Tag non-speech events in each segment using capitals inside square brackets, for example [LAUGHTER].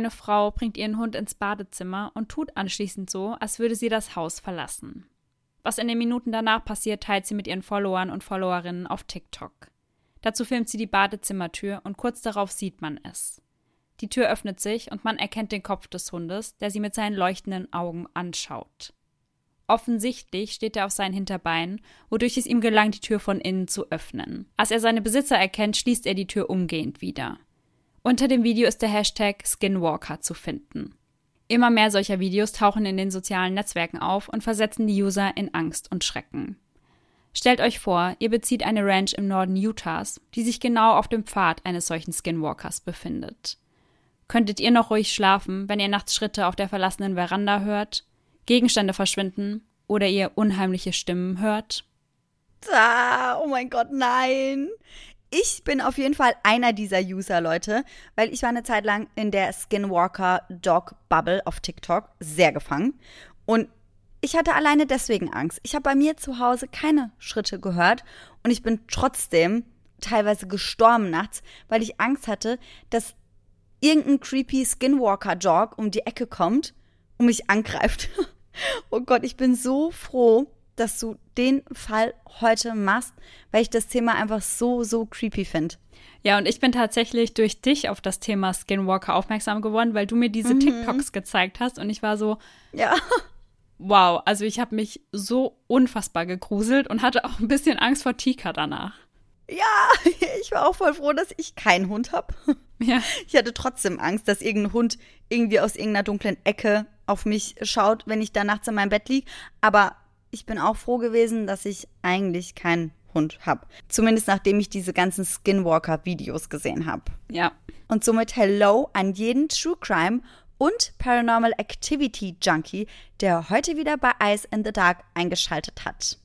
eine Frau bringt ihren Hund ins Badezimmer und tut anschließend so, als würde sie das Haus verlassen. Was in den Minuten danach passiert, teilt sie mit ihren Followern und Followerinnen auf TikTok. Dazu filmt sie die Badezimmertür und kurz darauf sieht man es. Die Tür öffnet sich und man erkennt den Kopf des Hundes, der sie mit seinen leuchtenden Augen anschaut. Offensichtlich steht er auf seinen Hinterbeinen, wodurch es ihm gelang, die Tür von innen zu öffnen. Als er seine Besitzer erkennt, schließt er die Tür umgehend wieder. Unter dem Video ist der Hashtag Skinwalker zu finden. Immer mehr solcher Videos tauchen in den sozialen Netzwerken auf und versetzen die User in Angst und Schrecken. Stellt euch vor, ihr bezieht eine Ranch im Norden Utahs, die sich genau auf dem Pfad eines solchen Skinwalkers befindet. Könntet ihr noch ruhig schlafen, wenn ihr nachts Schritte auf der verlassenen Veranda hört? Gegenstände verschwinden oder ihr unheimliche Stimmen hört? Ah, oh mein Gott, nein. Ich bin auf jeden Fall einer dieser User, Leute, weil ich war eine Zeit lang in der Skinwalker Dog Bubble auf TikTok sehr gefangen. Und ich hatte alleine deswegen Angst. Ich habe bei mir zu Hause keine Schritte gehört und ich bin trotzdem teilweise gestorben nachts, weil ich Angst hatte, dass irgendein creepy Skinwalker Dog um die Ecke kommt und mich angreift. [LAUGHS] Oh Gott, ich bin so froh, dass du den Fall heute machst, weil ich das Thema einfach so, so creepy finde. Ja, und ich bin tatsächlich durch dich auf das Thema Skinwalker aufmerksam geworden, weil du mir diese mhm. TikToks gezeigt hast und ich war so, ja. Wow, also ich habe mich so unfassbar gegruselt und hatte auch ein bisschen Angst vor Tika danach. Ja, [LAUGHS] ich war auch voll froh, dass ich keinen Hund habe. [LAUGHS] Ja. Ich hatte trotzdem Angst, dass irgendein Hund irgendwie aus irgendeiner dunklen Ecke auf mich schaut, wenn ich da nachts in meinem Bett liege. Aber ich bin auch froh gewesen, dass ich eigentlich keinen Hund habe. Zumindest nachdem ich diese ganzen Skinwalker-Videos gesehen habe. Ja. Und somit Hello an jeden True Crime und Paranormal Activity Junkie, der heute wieder bei Eyes in the Dark eingeschaltet hat.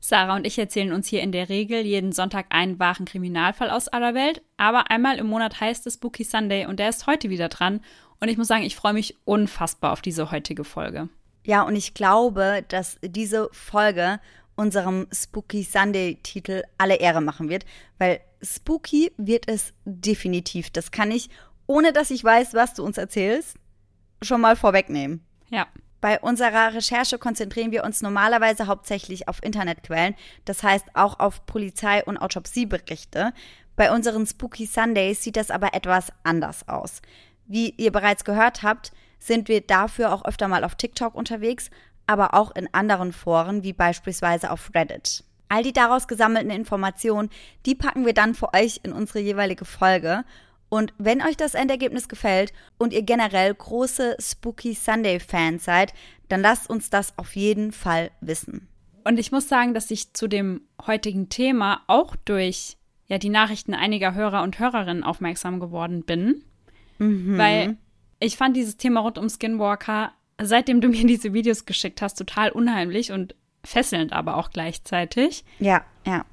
Sarah und ich erzählen uns hier in der Regel jeden Sonntag einen wahren Kriminalfall aus aller Welt, aber einmal im Monat heißt es Spooky Sunday und der ist heute wieder dran und ich muss sagen, ich freue mich unfassbar auf diese heutige Folge. Ja, und ich glaube, dass diese Folge unserem Spooky Sunday-Titel alle Ehre machen wird, weil spooky wird es definitiv. Das kann ich, ohne dass ich weiß, was du uns erzählst, schon mal vorwegnehmen. Ja. Bei unserer Recherche konzentrieren wir uns normalerweise hauptsächlich auf Internetquellen, das heißt auch auf Polizei- und Autopsieberichte. Bei unseren Spooky Sundays sieht das aber etwas anders aus. Wie ihr bereits gehört habt, sind wir dafür auch öfter mal auf TikTok unterwegs, aber auch in anderen Foren, wie beispielsweise auf Reddit. All die daraus gesammelten Informationen, die packen wir dann für euch in unsere jeweilige Folge. Und wenn euch das Endergebnis gefällt und ihr generell große Spooky Sunday Fans seid, dann lasst uns das auf jeden Fall wissen. Und ich muss sagen, dass ich zu dem heutigen Thema auch durch ja, die Nachrichten einiger Hörer und Hörerinnen aufmerksam geworden bin. Mhm. Weil ich fand dieses Thema rund um Skinwalker, seitdem du mir [LAUGHS] diese Videos geschickt hast, total unheimlich und fesselnd aber auch gleichzeitig. Ja, ja.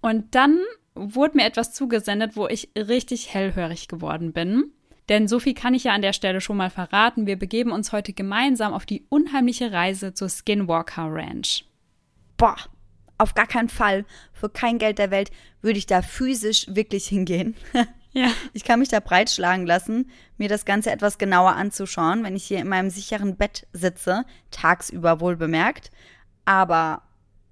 Und dann wurde mir etwas zugesendet, wo ich richtig hellhörig geworden bin. Denn so viel kann ich ja an der Stelle schon mal verraten. Wir begeben uns heute gemeinsam auf die unheimliche Reise zur Skinwalker Ranch. Boah, auf gar keinen Fall. Für kein Geld der Welt würde ich da physisch wirklich hingehen. [LAUGHS] Ja. Ich kann mich da breitschlagen lassen, mir das Ganze etwas genauer anzuschauen, wenn ich hier in meinem sicheren Bett sitze, tagsüber wohl bemerkt. Aber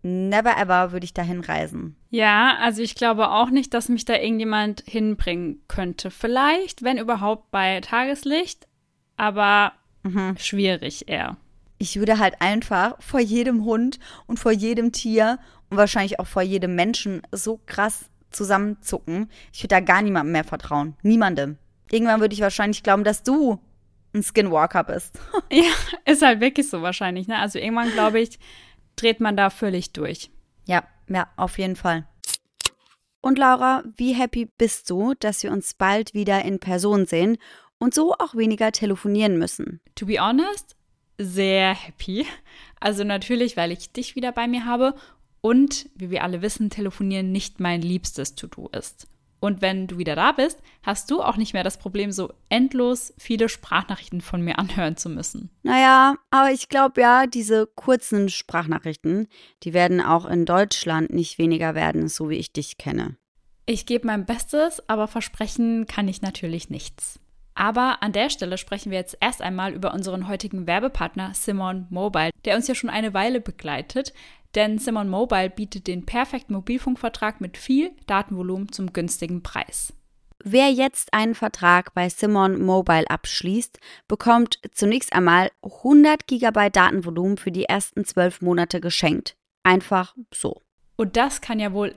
never ever würde ich dahin reisen. Ja, also ich glaube auch nicht, dass mich da irgendjemand hinbringen könnte. Vielleicht, wenn überhaupt bei Tageslicht, aber mhm. schwierig eher. Ich würde halt einfach vor jedem Hund und vor jedem Tier und wahrscheinlich auch vor jedem Menschen so krass zusammenzucken. Ich würde da gar niemandem mehr vertrauen. Niemandem. Irgendwann würde ich wahrscheinlich glauben, dass du ein Skinwalker bist. [LAUGHS] ja, ist halt wirklich so wahrscheinlich, ne? Also irgendwann, glaube ich, dreht man da völlig durch. Ja, ja, auf jeden Fall. Und Laura, wie happy bist du, dass wir uns bald wieder in Person sehen und so auch weniger telefonieren müssen? To be honest, sehr happy. Also natürlich, weil ich dich wieder bei mir habe und, wie wir alle wissen, telefonieren nicht mein liebstes To-Do ist. Und wenn du wieder da bist, hast du auch nicht mehr das Problem, so endlos viele Sprachnachrichten von mir anhören zu müssen. Naja, aber ich glaube ja, diese kurzen Sprachnachrichten, die werden auch in Deutschland nicht weniger werden, so wie ich dich kenne. Ich gebe mein Bestes, aber versprechen kann ich natürlich nichts. Aber an der Stelle sprechen wir jetzt erst einmal über unseren heutigen Werbepartner Simon Mobile, der uns ja schon eine Weile begleitet. Denn Simon Mobile bietet den perfekten Mobilfunkvertrag mit viel Datenvolumen zum günstigen Preis. Wer jetzt einen Vertrag bei Simon Mobile abschließt, bekommt zunächst einmal 100 GB Datenvolumen für die ersten zwölf Monate geschenkt. Einfach so. Und das kann ja wohl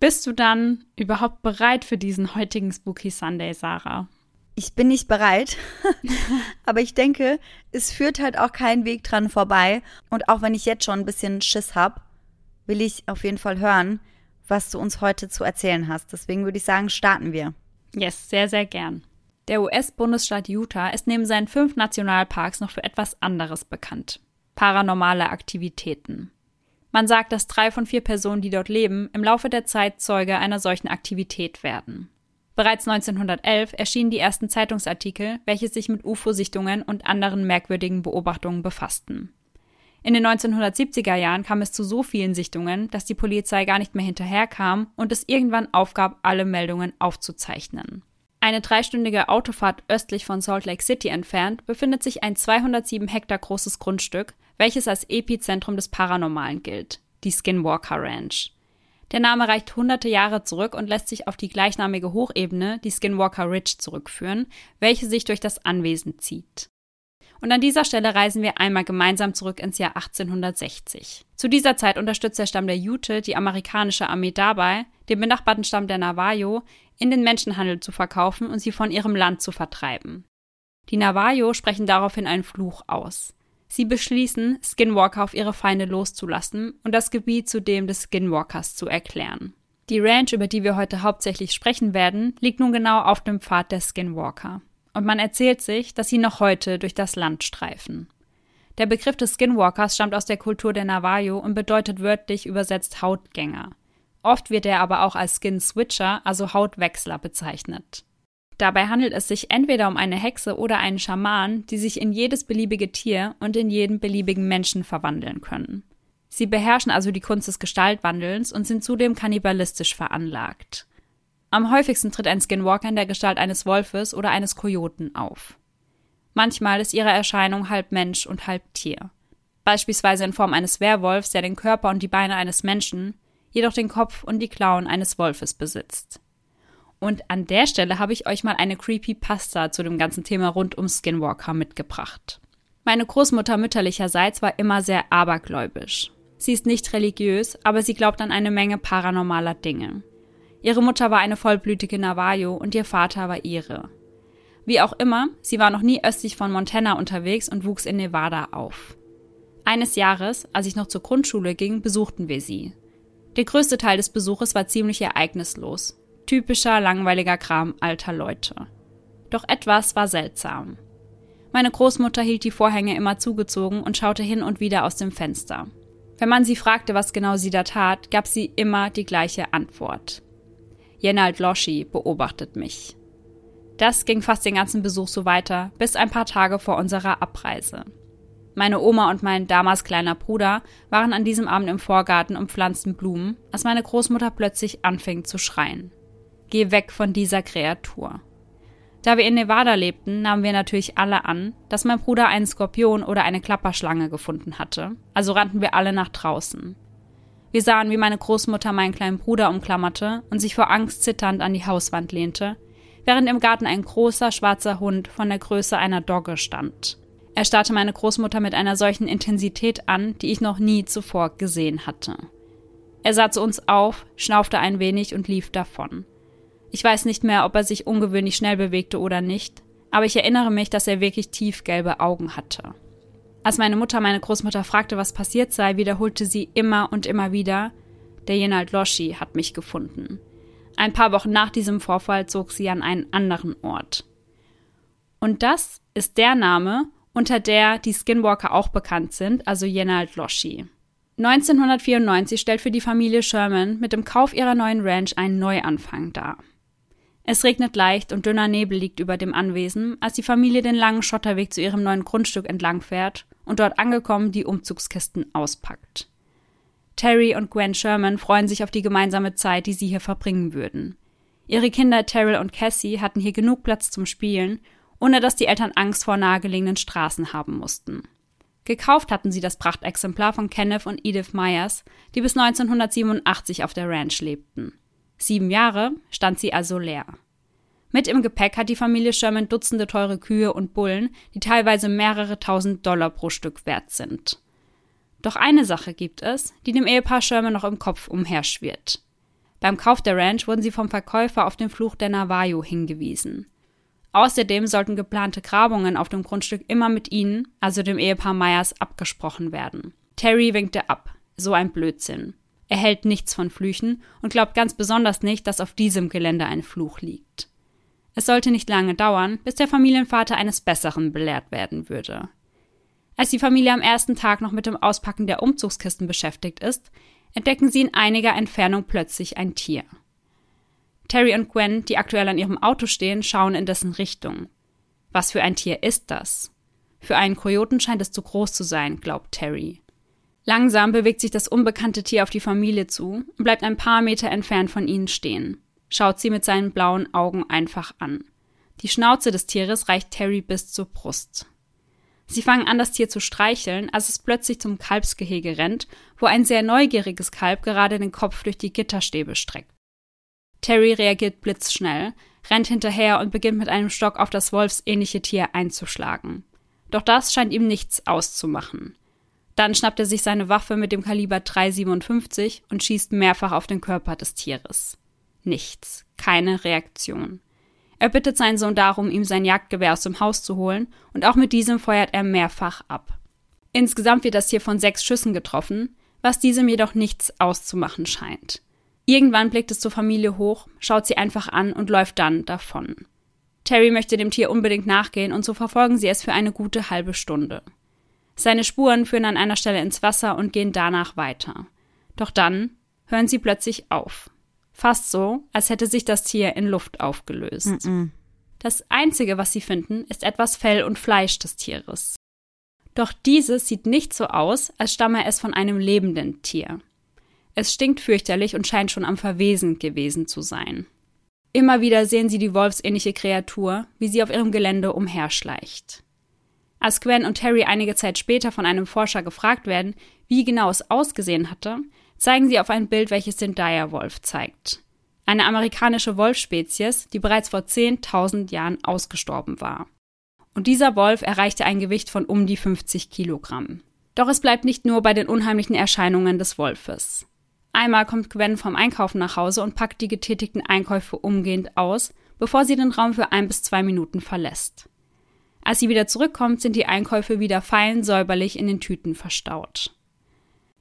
Bist du dann überhaupt bereit für diesen heutigen Spooky Sunday, Sarah? Ich bin nicht bereit, [LAUGHS] aber ich denke, es führt halt auch kein Weg dran vorbei. Und auch wenn ich jetzt schon ein bisschen Schiss habe, will ich auf jeden Fall hören, was du uns heute zu erzählen hast. Deswegen würde ich sagen, starten wir. Yes, sehr, sehr gern. Der US-Bundesstaat Utah ist neben seinen fünf Nationalparks noch für etwas anderes bekannt. Paranormale Aktivitäten. Man sagt, dass drei von vier Personen, die dort leben, im Laufe der Zeit Zeuge einer solchen Aktivität werden. Bereits 1911 erschienen die ersten Zeitungsartikel, welche sich mit UFO-Sichtungen und anderen merkwürdigen Beobachtungen befassten. In den 1970er Jahren kam es zu so vielen Sichtungen, dass die Polizei gar nicht mehr hinterherkam und es irgendwann aufgab, alle Meldungen aufzuzeichnen. Eine dreistündige Autofahrt östlich von Salt Lake City entfernt befindet sich ein 207 Hektar großes Grundstück, welches als Epizentrum des Paranormalen gilt, die Skinwalker Ranch. Der Name reicht hunderte Jahre zurück und lässt sich auf die gleichnamige Hochebene, die Skinwalker Ridge, zurückführen, welche sich durch das Anwesen zieht. Und an dieser Stelle reisen wir einmal gemeinsam zurück ins Jahr 1860. Zu dieser Zeit unterstützt der Stamm der Ute die amerikanische Armee dabei, den benachbarten Stamm der Navajo in den Menschenhandel zu verkaufen und sie von ihrem Land zu vertreiben. Die Navajo sprechen daraufhin einen Fluch aus. Sie beschließen, Skinwalker auf ihre Feinde loszulassen und das Gebiet zu dem des Skinwalkers zu erklären. Die Ranch, über die wir heute hauptsächlich sprechen werden, liegt nun genau auf dem Pfad der Skinwalker. Und man erzählt sich, dass sie noch heute durch das Land streifen. Der Begriff des Skinwalkers stammt aus der Kultur der Navajo und bedeutet wörtlich übersetzt Hautgänger. Oft wird er aber auch als Skin Switcher, also Hautwechsler, bezeichnet. Dabei handelt es sich entweder um eine Hexe oder einen Schaman, die sich in jedes beliebige Tier und in jeden beliebigen Menschen verwandeln können. Sie beherrschen also die Kunst des Gestaltwandelns und sind zudem kannibalistisch veranlagt. Am häufigsten tritt ein Skinwalker in der Gestalt eines Wolfes oder eines Kojoten auf. Manchmal ist ihre Erscheinung halb Mensch und halb Tier. Beispielsweise in Form eines Werwolfs, der den Körper und die Beine eines Menschen, jedoch den Kopf und die Klauen eines Wolfes besitzt. Und an der Stelle habe ich euch mal eine Creepypasta zu dem ganzen Thema rund um Skinwalker mitgebracht. Meine Großmutter mütterlicherseits war immer sehr abergläubisch. Sie ist nicht religiös, aber sie glaubt an eine Menge paranormaler Dinge. Ihre Mutter war eine vollblütige Navajo und ihr Vater war ihre. Wie auch immer, sie war noch nie östlich von Montana unterwegs und wuchs in Nevada auf. Eines Jahres, als ich noch zur Grundschule ging, besuchten wir sie. Der größte Teil des Besuches war ziemlich ereignislos. Typischer, langweiliger Kram alter Leute. Doch etwas war seltsam. Meine Großmutter hielt die Vorhänge immer zugezogen und schaute hin und wieder aus dem Fenster. Wenn man sie fragte, was genau sie da tat, gab sie immer die gleiche Antwort. Jenald Loschi beobachtet mich. Das ging fast den ganzen Besuch so weiter, bis ein paar Tage vor unserer Abreise. meine Oma und mein damals kleiner Bruder waren an diesem Abend im Vorgarten und pflanzten Blumen, als meine Großmutter plötzlich anfing zu schreien. Geh weg von dieser Kreatur. Da wir in Nevada lebten, nahmen wir natürlich alle an, dass mein Bruder einen Skorpion oder eine Klapperschlange gefunden hatte, also rannten wir alle nach draußen. Wir sahen, wie meine Großmutter meinen kleinen Bruder umklammerte und sich vor Angst zitternd an die Hauswand lehnte, während im Garten ein großer schwarzer Hund von der Größe einer Dogge stand. Er starrte meine Großmutter mit einer solchen Intensität an, die ich noch nie zuvor gesehen hatte. Er sah zu uns auf, schnaufte ein wenig und lief davon. Ich weiß nicht mehr, ob er sich ungewöhnlich schnell bewegte oder nicht, aber ich erinnere mich, dass er wirklich tiefgelbe Augen hatte. Als meine Mutter meine Großmutter fragte, was passiert sei, wiederholte sie immer und immer wieder, der Jenald Loshi hat mich gefunden. Ein paar Wochen nach diesem Vorfall zog sie an einen anderen Ort. Und das ist der Name, unter der die Skinwalker auch bekannt sind, also Jenald Loshi. 1994 stellt für die Familie Sherman mit dem Kauf ihrer neuen Ranch einen Neuanfang dar. Es regnet leicht und dünner Nebel liegt über dem Anwesen, als die Familie den langen Schotterweg zu ihrem neuen Grundstück entlangfährt und dort angekommen die Umzugskisten auspackt. Terry und Gwen Sherman freuen sich auf die gemeinsame Zeit, die sie hier verbringen würden. Ihre Kinder Terrell und Cassie hatten hier genug Platz zum Spielen, ohne dass die Eltern Angst vor nahegelegenen Straßen haben mussten. Gekauft hatten sie das Prachtexemplar von Kenneth und Edith Myers, die bis 1987 auf der Ranch lebten. Sieben Jahre stand sie also leer. Mit im Gepäck hat die Familie Sherman Dutzende teure Kühe und Bullen, die teilweise mehrere tausend Dollar pro Stück wert sind. Doch eine Sache gibt es, die dem Ehepaar Sherman noch im Kopf umherschwirrt. Beim Kauf der Ranch wurden sie vom Verkäufer auf den Fluch der Navajo hingewiesen. Außerdem sollten geplante Grabungen auf dem Grundstück immer mit ihnen, also dem Ehepaar Myers, abgesprochen werden. Terry winkte ab. So ein Blödsinn. Er hält nichts von Flüchen und glaubt ganz besonders nicht, dass auf diesem Gelände ein Fluch liegt. Es sollte nicht lange dauern, bis der Familienvater eines Besseren belehrt werden würde. Als die Familie am ersten Tag noch mit dem Auspacken der Umzugskisten beschäftigt ist, entdecken sie in einiger Entfernung plötzlich ein Tier. Terry und Gwen, die aktuell an ihrem Auto stehen, schauen in dessen Richtung. Was für ein Tier ist das? Für einen Kojoten scheint es zu groß zu sein, glaubt Terry. Langsam bewegt sich das unbekannte Tier auf die Familie zu und bleibt ein paar Meter entfernt von ihnen stehen, schaut sie mit seinen blauen Augen einfach an. Die Schnauze des Tieres reicht Terry bis zur Brust. Sie fangen an, das Tier zu streicheln, als es plötzlich zum Kalbsgehege rennt, wo ein sehr neugieriges Kalb gerade den Kopf durch die Gitterstäbe streckt. Terry reagiert blitzschnell, rennt hinterher und beginnt mit einem Stock auf das wolfsähnliche Tier einzuschlagen. Doch das scheint ihm nichts auszumachen. Dann schnappt er sich seine Waffe mit dem Kaliber 357 und schießt mehrfach auf den Körper des Tieres. Nichts, keine Reaktion. Er bittet seinen Sohn darum, ihm sein Jagdgewehr aus dem Haus zu holen, und auch mit diesem feuert er mehrfach ab. Insgesamt wird das Tier von sechs Schüssen getroffen, was diesem jedoch nichts auszumachen scheint. Irgendwann blickt es zur Familie hoch, schaut sie einfach an und läuft dann davon. Terry möchte dem Tier unbedingt nachgehen und so verfolgen sie es für eine gute halbe Stunde. Seine Spuren führen an einer Stelle ins Wasser und gehen danach weiter. Doch dann hören sie plötzlich auf. Fast so, als hätte sich das Tier in Luft aufgelöst. Mm -mm. Das Einzige, was sie finden, ist etwas Fell und Fleisch des Tieres. Doch dieses sieht nicht so aus, als stamme es von einem lebenden Tier. Es stinkt fürchterlich und scheint schon am Verwesen gewesen zu sein. Immer wieder sehen sie die wolfsähnliche Kreatur, wie sie auf ihrem Gelände umherschleicht. Als Gwen und Terry einige Zeit später von einem Forscher gefragt werden, wie genau es ausgesehen hatte, zeigen sie auf ein Bild, welches den Direwolf zeigt. Eine amerikanische Wolfspezies, die bereits vor 10.000 Jahren ausgestorben war. Und dieser Wolf erreichte ein Gewicht von um die 50 Kilogramm. Doch es bleibt nicht nur bei den unheimlichen Erscheinungen des Wolfes. Einmal kommt Gwen vom Einkaufen nach Hause und packt die getätigten Einkäufe umgehend aus, bevor sie den Raum für ein bis zwei Minuten verlässt. Als sie wieder zurückkommt, sind die Einkäufe wieder fein säuberlich in den Tüten verstaut.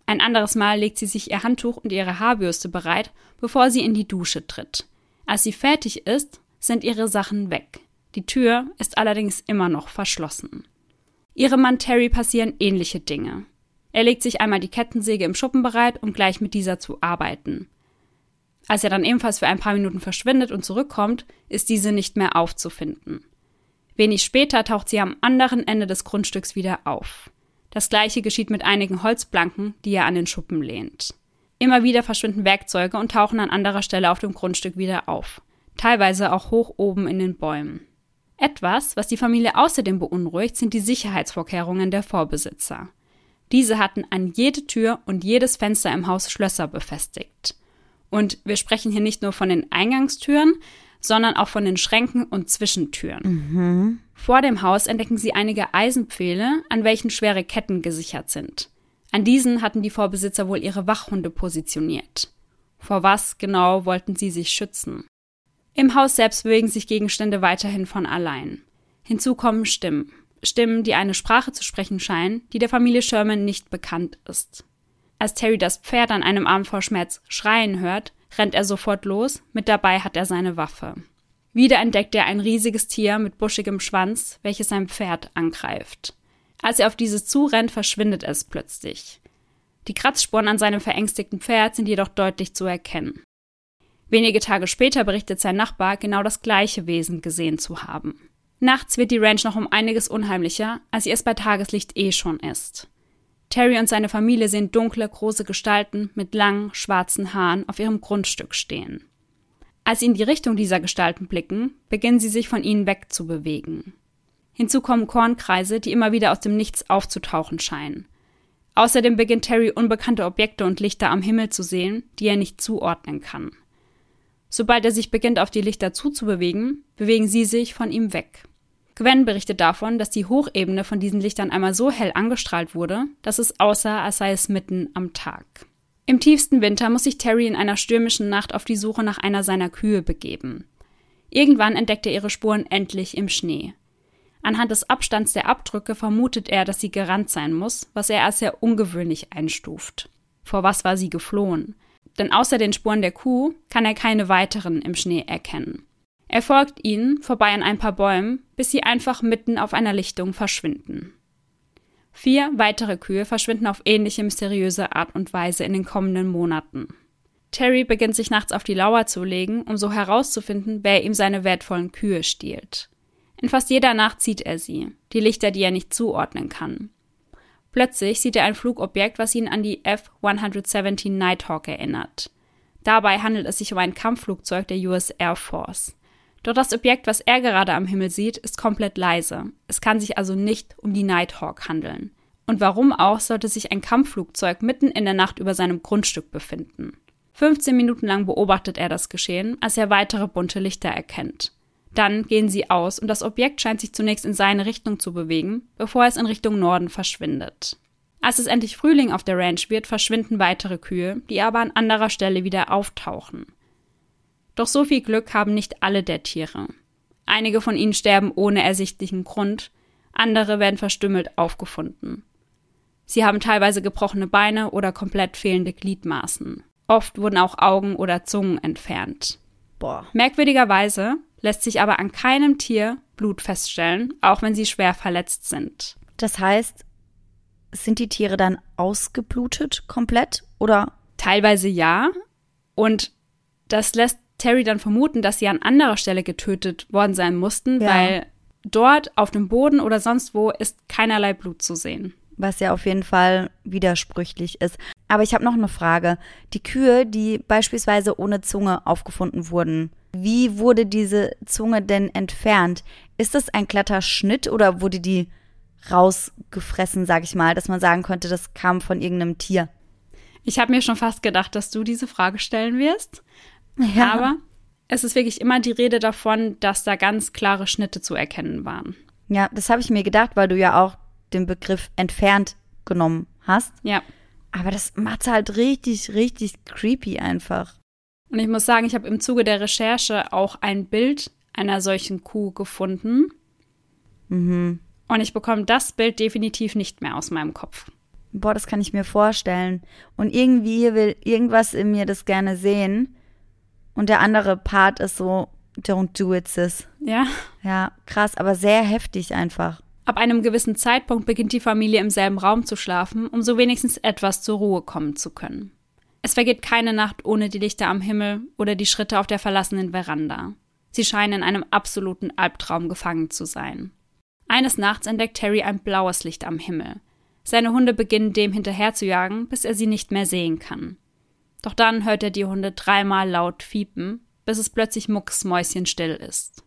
Ein anderes Mal legt sie sich ihr Handtuch und ihre Haarbürste bereit, bevor sie in die Dusche tritt. Als sie fertig ist, sind ihre Sachen weg. Die Tür ist allerdings immer noch verschlossen. Ihrem Mann Terry passieren ähnliche Dinge. Er legt sich einmal die Kettensäge im Schuppen bereit, um gleich mit dieser zu arbeiten. Als er dann ebenfalls für ein paar Minuten verschwindet und zurückkommt, ist diese nicht mehr aufzufinden. Wenig später taucht sie am anderen Ende des Grundstücks wieder auf. Das gleiche geschieht mit einigen Holzplanken, die er an den Schuppen lehnt. Immer wieder verschwinden Werkzeuge und tauchen an anderer Stelle auf dem Grundstück wieder auf, teilweise auch hoch oben in den Bäumen. Etwas, was die Familie außerdem beunruhigt, sind die Sicherheitsvorkehrungen der Vorbesitzer. Diese hatten an jede Tür und jedes Fenster im Haus Schlösser befestigt. Und wir sprechen hier nicht nur von den Eingangstüren, sondern auch von den Schränken und Zwischentüren. Mhm. Vor dem Haus entdecken sie einige Eisenpfähle, an welchen schwere Ketten gesichert sind. An diesen hatten die Vorbesitzer wohl ihre Wachhunde positioniert. Vor was genau wollten sie sich schützen? Im Haus selbst bewegen sich Gegenstände weiterhin von allein. Hinzu kommen Stimmen. Stimmen, die eine Sprache zu sprechen scheinen, die der Familie Sherman nicht bekannt ist. Als Terry das Pferd an einem Abend vor Schmerz schreien hört, rennt er sofort los, mit dabei hat er seine Waffe. Wieder entdeckt er ein riesiges Tier mit buschigem Schwanz, welches sein Pferd angreift. Als er auf dieses zurennt, verschwindet es plötzlich. Die Kratzspuren an seinem verängstigten Pferd sind jedoch deutlich zu erkennen. Wenige Tage später berichtet sein Nachbar, genau das gleiche Wesen gesehen zu haben. Nachts wird die Ranch noch um einiges unheimlicher, als sie es bei Tageslicht eh schon ist. Terry und seine Familie sehen dunkle, große Gestalten mit langen, schwarzen Haaren auf ihrem Grundstück stehen. Als sie in die Richtung dieser Gestalten blicken, beginnen sie sich von ihnen wegzubewegen. Hinzu kommen Kornkreise, die immer wieder aus dem Nichts aufzutauchen scheinen. Außerdem beginnt Terry unbekannte Objekte und Lichter am Himmel zu sehen, die er nicht zuordnen kann. Sobald er sich beginnt, auf die Lichter zuzubewegen, bewegen sie sich von ihm weg. Gwen berichtet davon, dass die Hochebene von diesen Lichtern einmal so hell angestrahlt wurde, dass es aussah, als sei es mitten am Tag. Im tiefsten Winter muss sich Terry in einer stürmischen Nacht auf die Suche nach einer seiner Kühe begeben. Irgendwann entdeckt er ihre Spuren endlich im Schnee. Anhand des Abstands der Abdrücke vermutet er, dass sie gerannt sein muss, was er als sehr ungewöhnlich einstuft. Vor was war sie geflohen? Denn außer den Spuren der Kuh kann er keine weiteren im Schnee erkennen. Er folgt ihnen vorbei an ein paar Bäumen, bis sie einfach mitten auf einer Lichtung verschwinden. Vier weitere Kühe verschwinden auf ähnliche mysteriöse Art und Weise in den kommenden Monaten. Terry beginnt sich nachts auf die Lauer zu legen, um so herauszufinden, wer ihm seine wertvollen Kühe stiehlt. In fast jeder Nacht sieht er sie, die Lichter, die er nicht zuordnen kann. Plötzlich sieht er ein Flugobjekt, was ihn an die F-117 Nighthawk erinnert. Dabei handelt es sich um ein Kampfflugzeug der US Air Force. Doch das Objekt, was er gerade am Himmel sieht, ist komplett leise. Es kann sich also nicht um die Nighthawk handeln. Und warum auch sollte sich ein Kampfflugzeug mitten in der Nacht über seinem Grundstück befinden? 15 Minuten lang beobachtet er das Geschehen, als er weitere bunte Lichter erkennt. Dann gehen sie aus und das Objekt scheint sich zunächst in seine Richtung zu bewegen, bevor es in Richtung Norden verschwindet. Als es endlich Frühling auf der Ranch wird, verschwinden weitere Kühe, die aber an anderer Stelle wieder auftauchen. Doch so viel Glück haben nicht alle der Tiere. Einige von ihnen sterben ohne ersichtlichen Grund, andere werden verstümmelt aufgefunden. Sie haben teilweise gebrochene Beine oder komplett fehlende Gliedmaßen. Oft wurden auch Augen oder Zungen entfernt. Boah. Merkwürdigerweise lässt sich aber an keinem Tier Blut feststellen, auch wenn sie schwer verletzt sind. Das heißt, sind die Tiere dann ausgeblutet komplett oder? Teilweise ja. Und das lässt Terry dann vermuten, dass sie an anderer Stelle getötet worden sein mussten, ja. weil dort auf dem Boden oder sonst wo ist keinerlei Blut zu sehen. Was ja auf jeden Fall widersprüchlich ist. Aber ich habe noch eine Frage. Die Kühe, die beispielsweise ohne Zunge aufgefunden wurden, wie wurde diese Zunge denn entfernt? Ist das ein glatter Schnitt oder wurde die rausgefressen, sag ich mal, dass man sagen könnte, das kam von irgendeinem Tier? Ich habe mir schon fast gedacht, dass du diese Frage stellen wirst. Ja. Aber es ist wirklich immer die Rede davon, dass da ganz klare Schnitte zu erkennen waren. Ja, das habe ich mir gedacht, weil du ja auch den Begriff entfernt genommen hast. Ja. Aber das macht halt richtig, richtig creepy einfach. Und ich muss sagen, ich habe im Zuge der Recherche auch ein Bild einer solchen Kuh gefunden. Mhm. Und ich bekomme das Bild definitiv nicht mehr aus meinem Kopf. Boah, das kann ich mir vorstellen. Und irgendwie will irgendwas in mir das gerne sehen. Und der andere Part ist so, don't do it, sis. Ja. Ja, krass, aber sehr heftig einfach. Ab einem gewissen Zeitpunkt beginnt die Familie im selben Raum zu schlafen, um so wenigstens etwas zur Ruhe kommen zu können. Es vergeht keine Nacht ohne die Lichter am Himmel oder die Schritte auf der verlassenen Veranda. Sie scheinen in einem absoluten Albtraum gefangen zu sein. Eines Nachts entdeckt Terry ein blaues Licht am Himmel. Seine Hunde beginnen dem hinterherzujagen, bis er sie nicht mehr sehen kann. Doch dann hört er die Hunde dreimal laut fiepen, bis es plötzlich mucksmäuschenstill ist.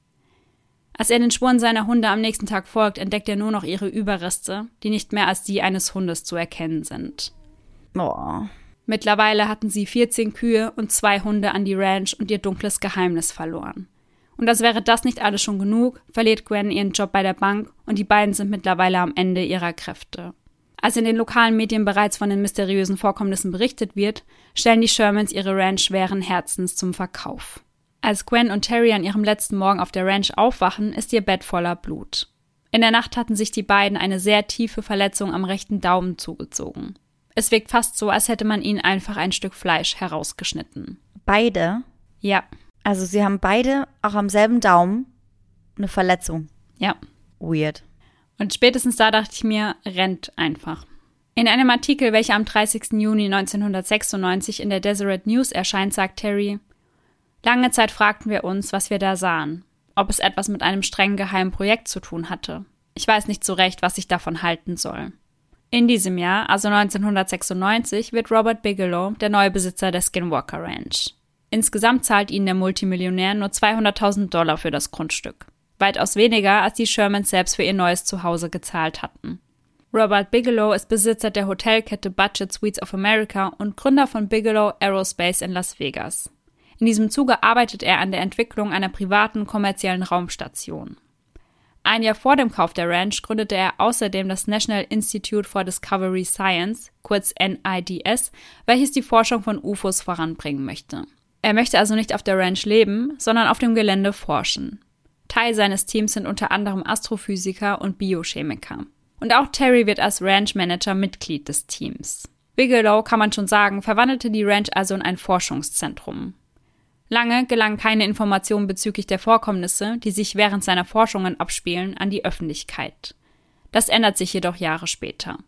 Als er den Spuren seiner Hunde am nächsten Tag folgt, entdeckt er nur noch ihre Überreste, die nicht mehr als die eines Hundes zu erkennen sind. Oh. Mittlerweile hatten sie 14 Kühe und zwei Hunde an die Ranch und ihr dunkles Geheimnis verloren. Und als wäre das nicht alles schon genug, verliert Gwen ihren Job bei der Bank und die beiden sind mittlerweile am Ende ihrer Kräfte. Als in den lokalen Medien bereits von den mysteriösen Vorkommnissen berichtet wird, stellen die Shermans ihre Ranch schweren Herzens zum Verkauf. Als Gwen und Terry an ihrem letzten Morgen auf der Ranch aufwachen, ist ihr Bett voller Blut. In der Nacht hatten sich die beiden eine sehr tiefe Verletzung am rechten Daumen zugezogen. Es wirkt fast so, als hätte man ihnen einfach ein Stück Fleisch herausgeschnitten. Beide? Ja. Also sie haben beide auch am selben Daumen eine Verletzung. Ja. Weird. Und spätestens da dachte ich mir, rennt einfach. In einem Artikel, welcher am 30. Juni 1996 in der Deseret News erscheint, sagt Terry, Lange Zeit fragten wir uns, was wir da sahen, ob es etwas mit einem streng geheimen Projekt zu tun hatte. Ich weiß nicht so recht, was ich davon halten soll. In diesem Jahr, also 1996, wird Robert Bigelow der neue Besitzer der Skinwalker Ranch. Insgesamt zahlt ihnen der Multimillionär nur 200.000 Dollar für das Grundstück weitaus weniger, als die Shermans selbst für ihr neues Zuhause gezahlt hatten. Robert Bigelow ist Besitzer der Hotelkette Budget Suites of America und Gründer von Bigelow Aerospace in Las Vegas. In diesem Zuge arbeitet er an der Entwicklung einer privaten kommerziellen Raumstation. Ein Jahr vor dem Kauf der Ranch gründete er außerdem das National Institute for Discovery Science, kurz NIDS, welches die Forschung von UFOs voranbringen möchte. Er möchte also nicht auf der Ranch leben, sondern auf dem Gelände forschen. Teil seines Teams sind unter anderem Astrophysiker und Biochemiker. Und auch Terry wird als Ranch Manager Mitglied des Teams. Bigelow, kann man schon sagen, verwandelte die Ranch also in ein Forschungszentrum. Lange gelangen keine Informationen bezüglich der Vorkommnisse, die sich während seiner Forschungen abspielen, an die Öffentlichkeit. Das ändert sich jedoch Jahre später.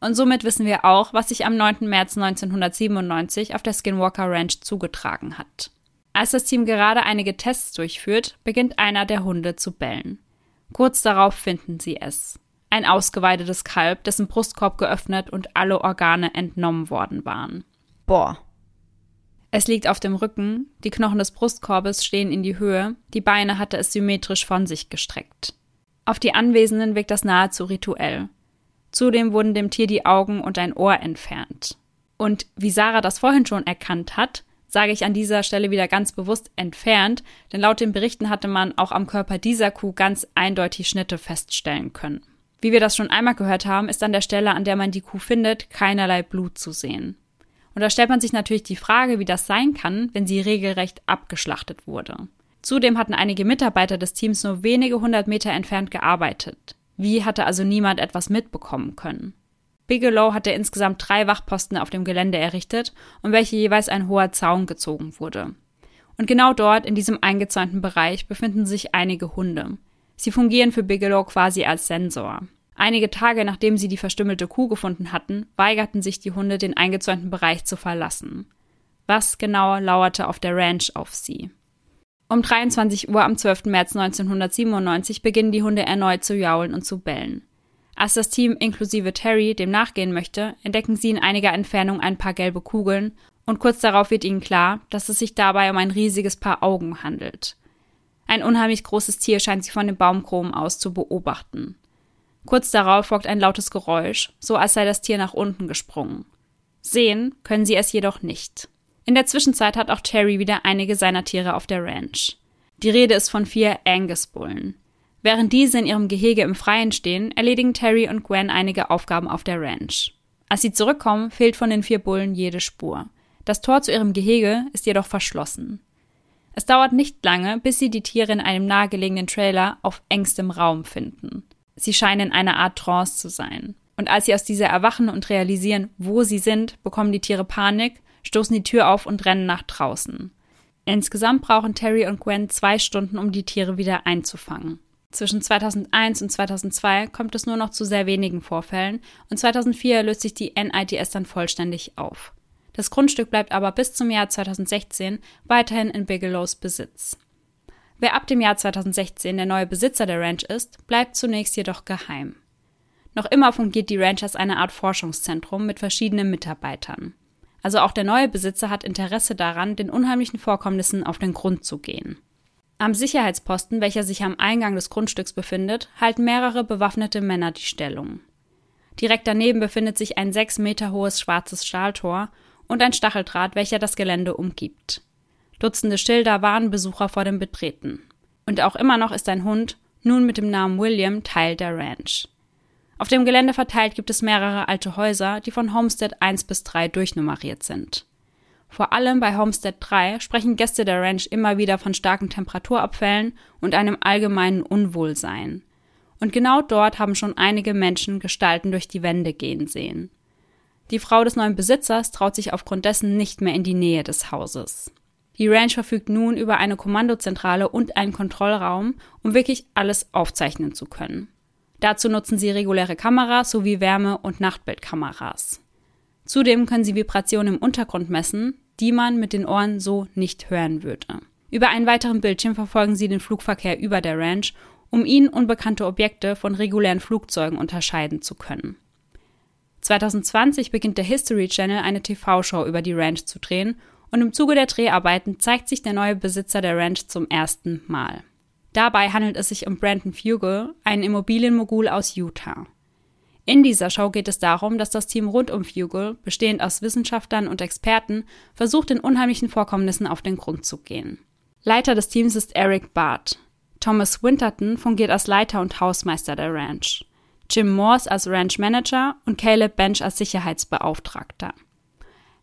Und somit wissen wir auch, was sich am 9. März 1997 auf der Skinwalker Ranch zugetragen hat. Als das Team gerade einige Tests durchführt, beginnt einer der Hunde zu bellen. Kurz darauf finden sie es. Ein ausgeweidetes Kalb, dessen Brustkorb geöffnet und alle Organe entnommen worden waren. Boah. Es liegt auf dem Rücken, die Knochen des Brustkorbes stehen in die Höhe, die Beine hatte es symmetrisch von sich gestreckt. Auf die Anwesenden wirkt das nahezu rituell. Zudem wurden dem Tier die Augen und ein Ohr entfernt. Und wie Sarah das vorhin schon erkannt hat, sage ich an dieser Stelle wieder ganz bewusst entfernt, denn laut den Berichten hatte man auch am Körper dieser Kuh ganz eindeutig Schnitte feststellen können. Wie wir das schon einmal gehört haben, ist an der Stelle, an der man die Kuh findet, keinerlei Blut zu sehen. Und da stellt man sich natürlich die Frage, wie das sein kann, wenn sie regelrecht abgeschlachtet wurde. Zudem hatten einige Mitarbeiter des Teams nur wenige hundert Meter entfernt gearbeitet. Wie hatte also niemand etwas mitbekommen können? Bigelow hatte insgesamt drei Wachposten auf dem Gelände errichtet, um welche jeweils ein hoher Zaun gezogen wurde. Und genau dort, in diesem eingezäunten Bereich, befinden sich einige Hunde. Sie fungieren für Bigelow quasi als Sensor. Einige Tage nachdem sie die verstümmelte Kuh gefunden hatten, weigerten sich die Hunde, den eingezäunten Bereich zu verlassen. Was genau lauerte auf der Ranch auf sie? Um 23 Uhr am 12. März 1997 beginnen die Hunde erneut zu jaulen und zu bellen. Als das Team inklusive Terry dem nachgehen möchte, entdecken sie in einiger Entfernung ein paar gelbe Kugeln und kurz darauf wird ihnen klar, dass es sich dabei um ein riesiges Paar Augen handelt. Ein unheimlich großes Tier scheint sie von den Baumkronen aus zu beobachten. Kurz darauf folgt ein lautes Geräusch, so als sei das Tier nach unten gesprungen. Sehen können sie es jedoch nicht. In der Zwischenzeit hat auch Terry wieder einige seiner Tiere auf der Ranch. Die Rede ist von vier Angus-Bullen. Während diese in ihrem Gehege im Freien stehen, erledigen Terry und Gwen einige Aufgaben auf der Ranch. Als sie zurückkommen, fehlt von den vier Bullen jede Spur. Das Tor zu ihrem Gehege ist jedoch verschlossen. Es dauert nicht lange, bis sie die Tiere in einem nahegelegenen Trailer auf engstem Raum finden. Sie scheinen in einer Art Trance zu sein. Und als sie aus dieser erwachen und realisieren, wo sie sind, bekommen die Tiere Panik, stoßen die Tür auf und rennen nach draußen. Insgesamt brauchen Terry und Gwen zwei Stunden, um die Tiere wieder einzufangen. Zwischen 2001 und 2002 kommt es nur noch zu sehr wenigen Vorfällen und 2004 löst sich die NIDS dann vollständig auf. Das Grundstück bleibt aber bis zum Jahr 2016 weiterhin in Bigelows Besitz. Wer ab dem Jahr 2016 der neue Besitzer der Ranch ist, bleibt zunächst jedoch geheim. Noch immer fungiert die Ranch als eine Art Forschungszentrum mit verschiedenen Mitarbeitern. Also auch der neue Besitzer hat Interesse daran, den unheimlichen Vorkommnissen auf den Grund zu gehen. Am Sicherheitsposten, welcher sich am Eingang des Grundstücks befindet, halten mehrere bewaffnete Männer die Stellung. Direkt daneben befindet sich ein sechs Meter hohes schwarzes Stahltor und ein Stacheldraht, welcher das Gelände umgibt. Dutzende Schilder warnen Besucher vor dem Betreten. Und auch immer noch ist ein Hund, nun mit dem Namen William, Teil der Ranch. Auf dem Gelände verteilt gibt es mehrere alte Häuser, die von Homestead 1 bis 3 durchnummeriert sind. Vor allem bei Homestead 3 sprechen Gäste der Ranch immer wieder von starken Temperaturabfällen und einem allgemeinen Unwohlsein. Und genau dort haben schon einige Menschen Gestalten durch die Wände gehen sehen. Die Frau des neuen Besitzers traut sich aufgrund dessen nicht mehr in die Nähe des Hauses. Die Ranch verfügt nun über eine Kommandozentrale und einen Kontrollraum, um wirklich alles aufzeichnen zu können. Dazu nutzen sie reguläre Kameras sowie Wärme- und Nachtbildkameras. Zudem können sie Vibrationen im Untergrund messen, die man mit den Ohren so nicht hören würde. Über einen weiteren Bildschirm verfolgen sie den Flugverkehr über der Ranch, um ihnen unbekannte Objekte von regulären Flugzeugen unterscheiden zu können. 2020 beginnt der History Channel eine TV-Show über die Ranch zu drehen und im Zuge der Dreharbeiten zeigt sich der neue Besitzer der Ranch zum ersten Mal. Dabei handelt es sich um Brandon Fugel, einen Immobilienmogul aus Utah. In dieser Show geht es darum, dass das Team rund um Fugel, bestehend aus Wissenschaftlern und Experten, versucht, den unheimlichen Vorkommnissen auf den Grund zu gehen. Leiter des Teams ist Eric Barth. Thomas Winterton fungiert als Leiter und Hausmeister der Ranch. Jim Morse als Ranch Manager und Caleb Bench als Sicherheitsbeauftragter.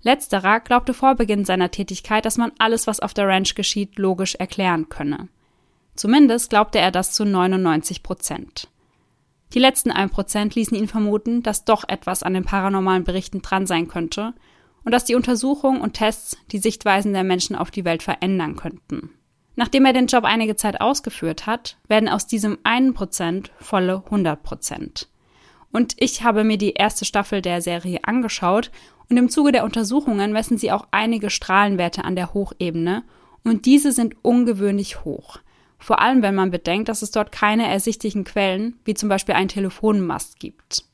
Letzterer glaubte vor Beginn seiner Tätigkeit, dass man alles, was auf der Ranch geschieht, logisch erklären könne. Zumindest glaubte er das zu 99 Prozent. Die letzten 1 Prozent ließen ihn vermuten, dass doch etwas an den paranormalen Berichten dran sein könnte und dass die Untersuchungen und Tests die Sichtweisen der Menschen auf die Welt verändern könnten. Nachdem er den Job einige Zeit ausgeführt hat, werden aus diesem einen Prozent volle 100 Prozent. Und ich habe mir die erste Staffel der Serie angeschaut und im Zuge der Untersuchungen messen sie auch einige Strahlenwerte an der Hochebene und diese sind ungewöhnlich hoch vor allem wenn man bedenkt, dass es dort keine ersichtlichen Quellen, wie zum Beispiel einen Telefonmast gibt.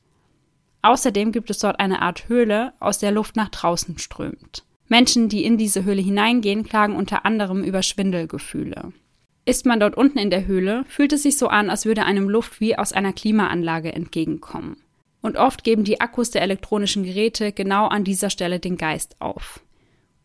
Außerdem gibt es dort eine Art Höhle, aus der Luft nach draußen strömt. Menschen, die in diese Höhle hineingehen, klagen unter anderem über Schwindelgefühle. Ist man dort unten in der Höhle, fühlt es sich so an, als würde einem Luft wie aus einer Klimaanlage entgegenkommen. Und oft geben die Akkus der elektronischen Geräte genau an dieser Stelle den Geist auf.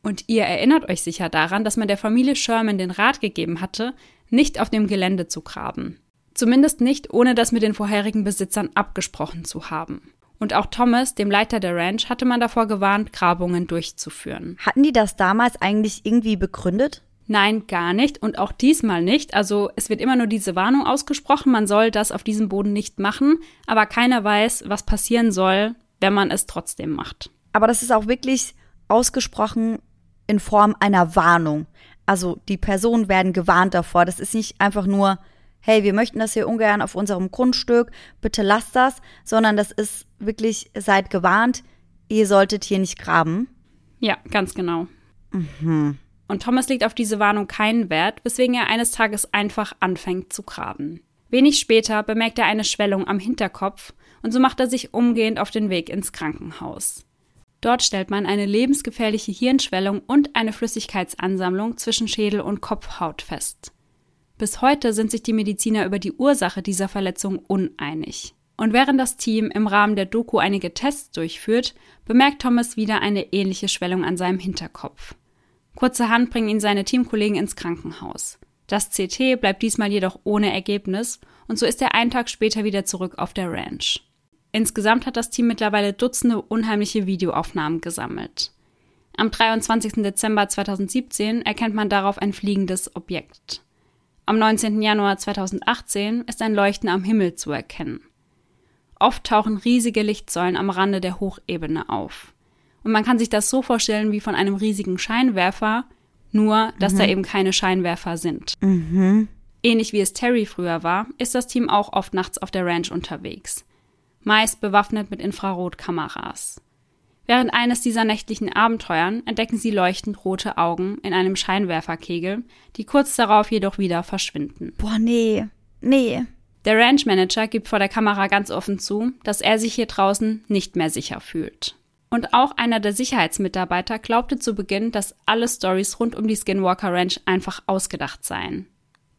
Und ihr erinnert euch sicher daran, dass man der Familie Sherman den Rat gegeben hatte, nicht auf dem Gelände zu graben. Zumindest nicht, ohne das mit den vorherigen Besitzern abgesprochen zu haben. Und auch Thomas, dem Leiter der Ranch, hatte man davor gewarnt, Grabungen durchzuführen. Hatten die das damals eigentlich irgendwie begründet? Nein, gar nicht und auch diesmal nicht. Also es wird immer nur diese Warnung ausgesprochen, man soll das auf diesem Boden nicht machen, aber keiner weiß, was passieren soll, wenn man es trotzdem macht. Aber das ist auch wirklich ausgesprochen in Form einer Warnung. Also die Personen werden gewarnt davor. Das ist nicht einfach nur, hey, wir möchten das hier ungern auf unserem Grundstück, bitte lasst das, sondern das ist wirklich, seid gewarnt, ihr solltet hier nicht graben. Ja, ganz genau. Mhm. Und Thomas legt auf diese Warnung keinen Wert, weswegen er eines Tages einfach anfängt zu graben. Wenig später bemerkt er eine Schwellung am Hinterkopf und so macht er sich umgehend auf den Weg ins Krankenhaus. Dort stellt man eine lebensgefährliche Hirnschwellung und eine Flüssigkeitsansammlung zwischen Schädel und Kopfhaut fest. Bis heute sind sich die Mediziner über die Ursache dieser Verletzung uneinig. Und während das Team im Rahmen der Doku einige Tests durchführt, bemerkt Thomas wieder eine ähnliche Schwellung an seinem Hinterkopf. Kurzerhand bringen ihn seine Teamkollegen ins Krankenhaus. Das CT bleibt diesmal jedoch ohne Ergebnis und so ist er einen Tag später wieder zurück auf der Ranch. Insgesamt hat das Team mittlerweile Dutzende unheimliche Videoaufnahmen gesammelt. Am 23. Dezember 2017 erkennt man darauf ein fliegendes Objekt. Am 19. Januar 2018 ist ein Leuchten am Himmel zu erkennen. Oft tauchen riesige Lichtsäulen am Rande der Hochebene auf. Und man kann sich das so vorstellen wie von einem riesigen Scheinwerfer, nur dass mhm. da eben keine Scheinwerfer sind. Mhm. Ähnlich wie es Terry früher war, ist das Team auch oft nachts auf der Ranch unterwegs meist bewaffnet mit Infrarotkameras. Während eines dieser nächtlichen Abenteuern entdecken sie leuchtend rote Augen in einem Scheinwerferkegel, die kurz darauf jedoch wieder verschwinden. Boah, nee. Nee. Der Ranch Manager gibt vor der Kamera ganz offen zu, dass er sich hier draußen nicht mehr sicher fühlt. Und auch einer der Sicherheitsmitarbeiter glaubte zu Beginn, dass alle Stories rund um die Skinwalker Ranch einfach ausgedacht seien.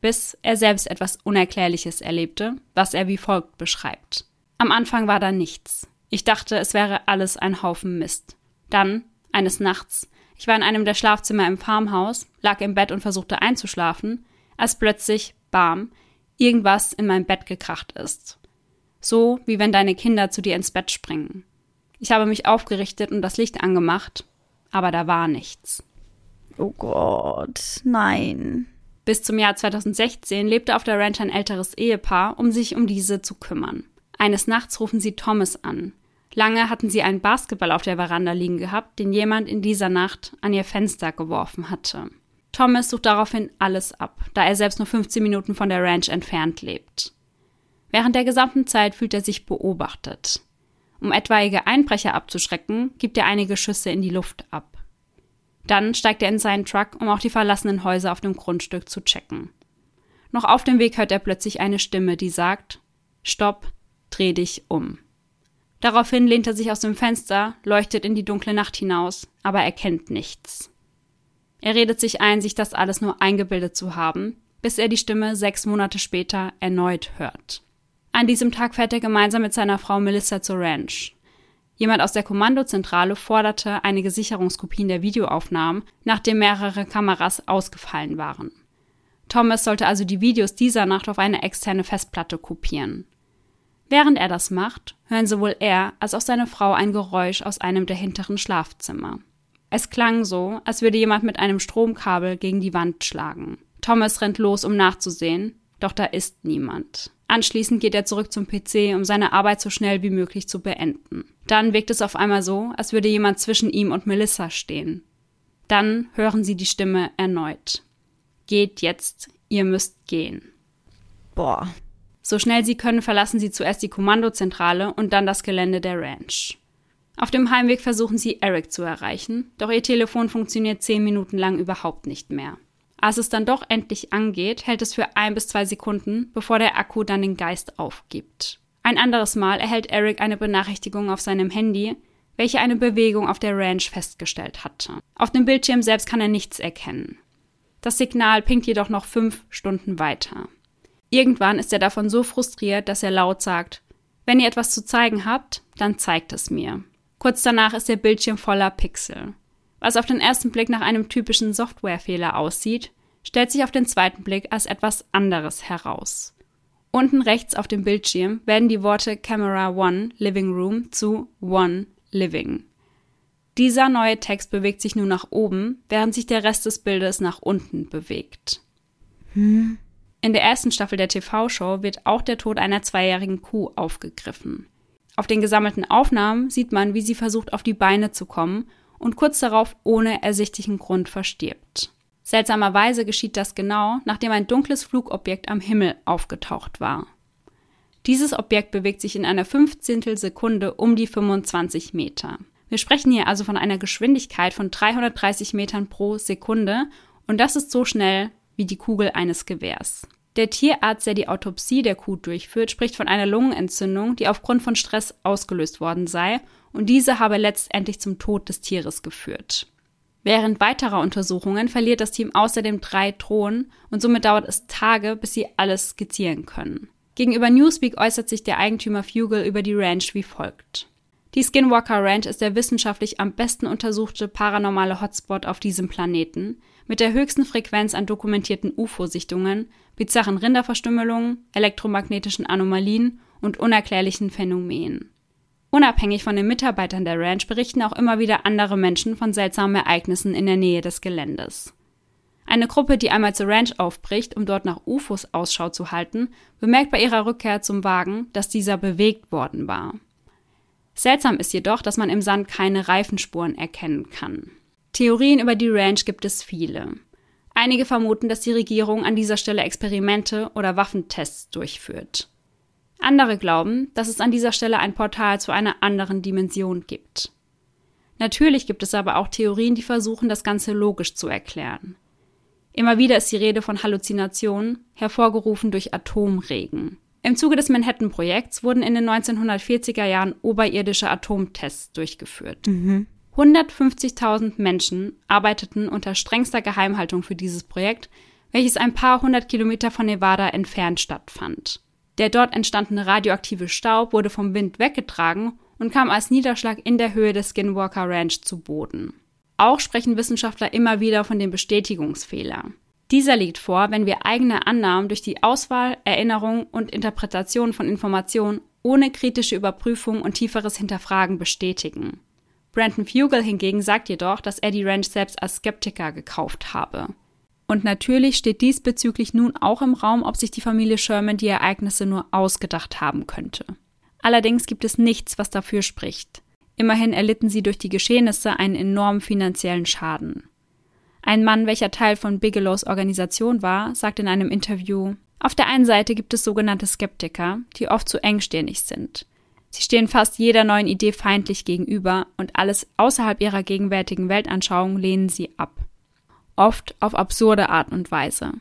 Bis er selbst etwas Unerklärliches erlebte, was er wie folgt beschreibt. Am Anfang war da nichts. Ich dachte, es wäre alles ein Haufen Mist. Dann, eines Nachts, ich war in einem der Schlafzimmer im Farmhaus, lag im Bett und versuchte einzuschlafen, als plötzlich, bam, irgendwas in mein Bett gekracht ist. So wie wenn deine Kinder zu dir ins Bett springen. Ich habe mich aufgerichtet und das Licht angemacht, aber da war nichts. Oh Gott, nein. Bis zum Jahr 2016 lebte auf der Ranch ein älteres Ehepaar, um sich um diese zu kümmern. Eines Nachts rufen sie Thomas an. Lange hatten sie einen Basketball auf der Veranda liegen gehabt, den jemand in dieser Nacht an ihr Fenster geworfen hatte. Thomas sucht daraufhin alles ab, da er selbst nur 15 Minuten von der Ranch entfernt lebt. Während der gesamten Zeit fühlt er sich beobachtet. Um etwaige Einbrecher abzuschrecken, gibt er einige Schüsse in die Luft ab. Dann steigt er in seinen Truck, um auch die verlassenen Häuser auf dem Grundstück zu checken. Noch auf dem Weg hört er plötzlich eine Stimme, die sagt: Stopp, dreh dich um. Daraufhin lehnt er sich aus dem Fenster, leuchtet in die dunkle Nacht hinaus, aber erkennt nichts. Er redet sich ein, sich das alles nur eingebildet zu haben, bis er die Stimme sechs Monate später erneut hört. An diesem Tag fährt er gemeinsam mit seiner Frau Melissa zur Ranch. Jemand aus der Kommandozentrale forderte einige Sicherungskopien der Videoaufnahmen, nachdem mehrere Kameras ausgefallen waren. Thomas sollte also die Videos dieser Nacht auf eine externe Festplatte kopieren. Während er das macht, hören sowohl er als auch seine Frau ein Geräusch aus einem der hinteren Schlafzimmer. Es klang so, als würde jemand mit einem Stromkabel gegen die Wand schlagen. Thomas rennt los, um nachzusehen, doch da ist niemand. Anschließend geht er zurück zum PC, um seine Arbeit so schnell wie möglich zu beenden. Dann wirkt es auf einmal so, als würde jemand zwischen ihm und Melissa stehen. Dann hören sie die Stimme erneut. Geht jetzt, ihr müsst gehen. Boah, so schnell sie können, verlassen sie zuerst die Kommandozentrale und dann das Gelände der Ranch. Auf dem Heimweg versuchen sie, Eric zu erreichen, doch ihr Telefon funktioniert zehn Minuten lang überhaupt nicht mehr. Als es dann doch endlich angeht, hält es für ein bis zwei Sekunden, bevor der Akku dann den Geist aufgibt. Ein anderes Mal erhält Eric eine Benachrichtigung auf seinem Handy, welche eine Bewegung auf der Ranch festgestellt hatte. Auf dem Bildschirm selbst kann er nichts erkennen. Das Signal pinkt jedoch noch fünf Stunden weiter. Irgendwann ist er davon so frustriert, dass er laut sagt, wenn ihr etwas zu zeigen habt, dann zeigt es mir. Kurz danach ist der Bildschirm voller Pixel. Was auf den ersten Blick nach einem typischen Softwarefehler aussieht, stellt sich auf den zweiten Blick als etwas anderes heraus. Unten rechts auf dem Bildschirm werden die Worte Camera One Living Room zu One Living. Dieser neue Text bewegt sich nun nach oben, während sich der Rest des Bildes nach unten bewegt. Hm. In der ersten Staffel der TV-Show wird auch der Tod einer zweijährigen Kuh aufgegriffen. Auf den gesammelten Aufnahmen sieht man, wie sie versucht, auf die Beine zu kommen und kurz darauf ohne ersichtlichen Grund verstirbt. Seltsamerweise geschieht das genau, nachdem ein dunkles Flugobjekt am Himmel aufgetaucht war. Dieses Objekt bewegt sich in einer Fünfzehntel Sekunde um die 25 Meter. Wir sprechen hier also von einer Geschwindigkeit von 330 Metern pro Sekunde und das ist so schnell wie die Kugel eines Gewehrs. Der Tierarzt, der die Autopsie der Kuh durchführt, spricht von einer Lungenentzündung, die aufgrund von Stress ausgelöst worden sei, und diese habe letztendlich zum Tod des Tieres geführt. Während weiterer Untersuchungen verliert das Team außerdem drei Drohnen und somit dauert es Tage, bis sie alles skizzieren können. Gegenüber Newsweek äußert sich der Eigentümer Fugal über die Ranch wie folgt. Die Skinwalker Ranch ist der wissenschaftlich am besten untersuchte paranormale Hotspot auf diesem Planeten, mit der höchsten Frequenz an dokumentierten UFO-Sichtungen, bizarren Rinderverstümmelungen, elektromagnetischen Anomalien und unerklärlichen Phänomenen. Unabhängig von den Mitarbeitern der Ranch berichten auch immer wieder andere Menschen von seltsamen Ereignissen in der Nähe des Geländes. Eine Gruppe, die einmal zur Ranch aufbricht, um dort nach UFOs Ausschau zu halten, bemerkt bei ihrer Rückkehr zum Wagen, dass dieser bewegt worden war. Seltsam ist jedoch, dass man im Sand keine Reifenspuren erkennen kann. Theorien über die Ranch gibt es viele. Einige vermuten, dass die Regierung an dieser Stelle Experimente oder Waffentests durchführt. Andere glauben, dass es an dieser Stelle ein Portal zu einer anderen Dimension gibt. Natürlich gibt es aber auch Theorien, die versuchen, das Ganze logisch zu erklären. Immer wieder ist die Rede von Halluzinationen, hervorgerufen durch Atomregen. Im Zuge des Manhattan-Projekts wurden in den 1940er Jahren oberirdische Atomtests durchgeführt. Mhm. 150.000 Menschen arbeiteten unter strengster Geheimhaltung für dieses Projekt, welches ein paar hundert Kilometer von Nevada entfernt stattfand. Der dort entstandene radioaktive Staub wurde vom Wind weggetragen und kam als Niederschlag in der Höhe des Skinwalker Ranch zu Boden. Auch sprechen Wissenschaftler immer wieder von dem Bestätigungsfehler. Dieser liegt vor, wenn wir eigene Annahmen durch die Auswahl, Erinnerung und Interpretation von Informationen ohne kritische Überprüfung und tieferes Hinterfragen bestätigen. Brandon Fugel hingegen sagt jedoch, dass er die Ranch selbst als Skeptiker gekauft habe. Und natürlich steht diesbezüglich nun auch im Raum, ob sich die Familie Sherman die Ereignisse nur ausgedacht haben könnte. Allerdings gibt es nichts, was dafür spricht. Immerhin erlitten sie durch die Geschehnisse einen enormen finanziellen Schaden. Ein Mann, welcher Teil von Bigelows Organisation war, sagt in einem Interview, auf der einen Seite gibt es sogenannte Skeptiker, die oft zu engstirnig sind. Sie stehen fast jeder neuen Idee feindlich gegenüber und alles außerhalb ihrer gegenwärtigen Weltanschauung lehnen sie ab oft auf absurde Art und Weise.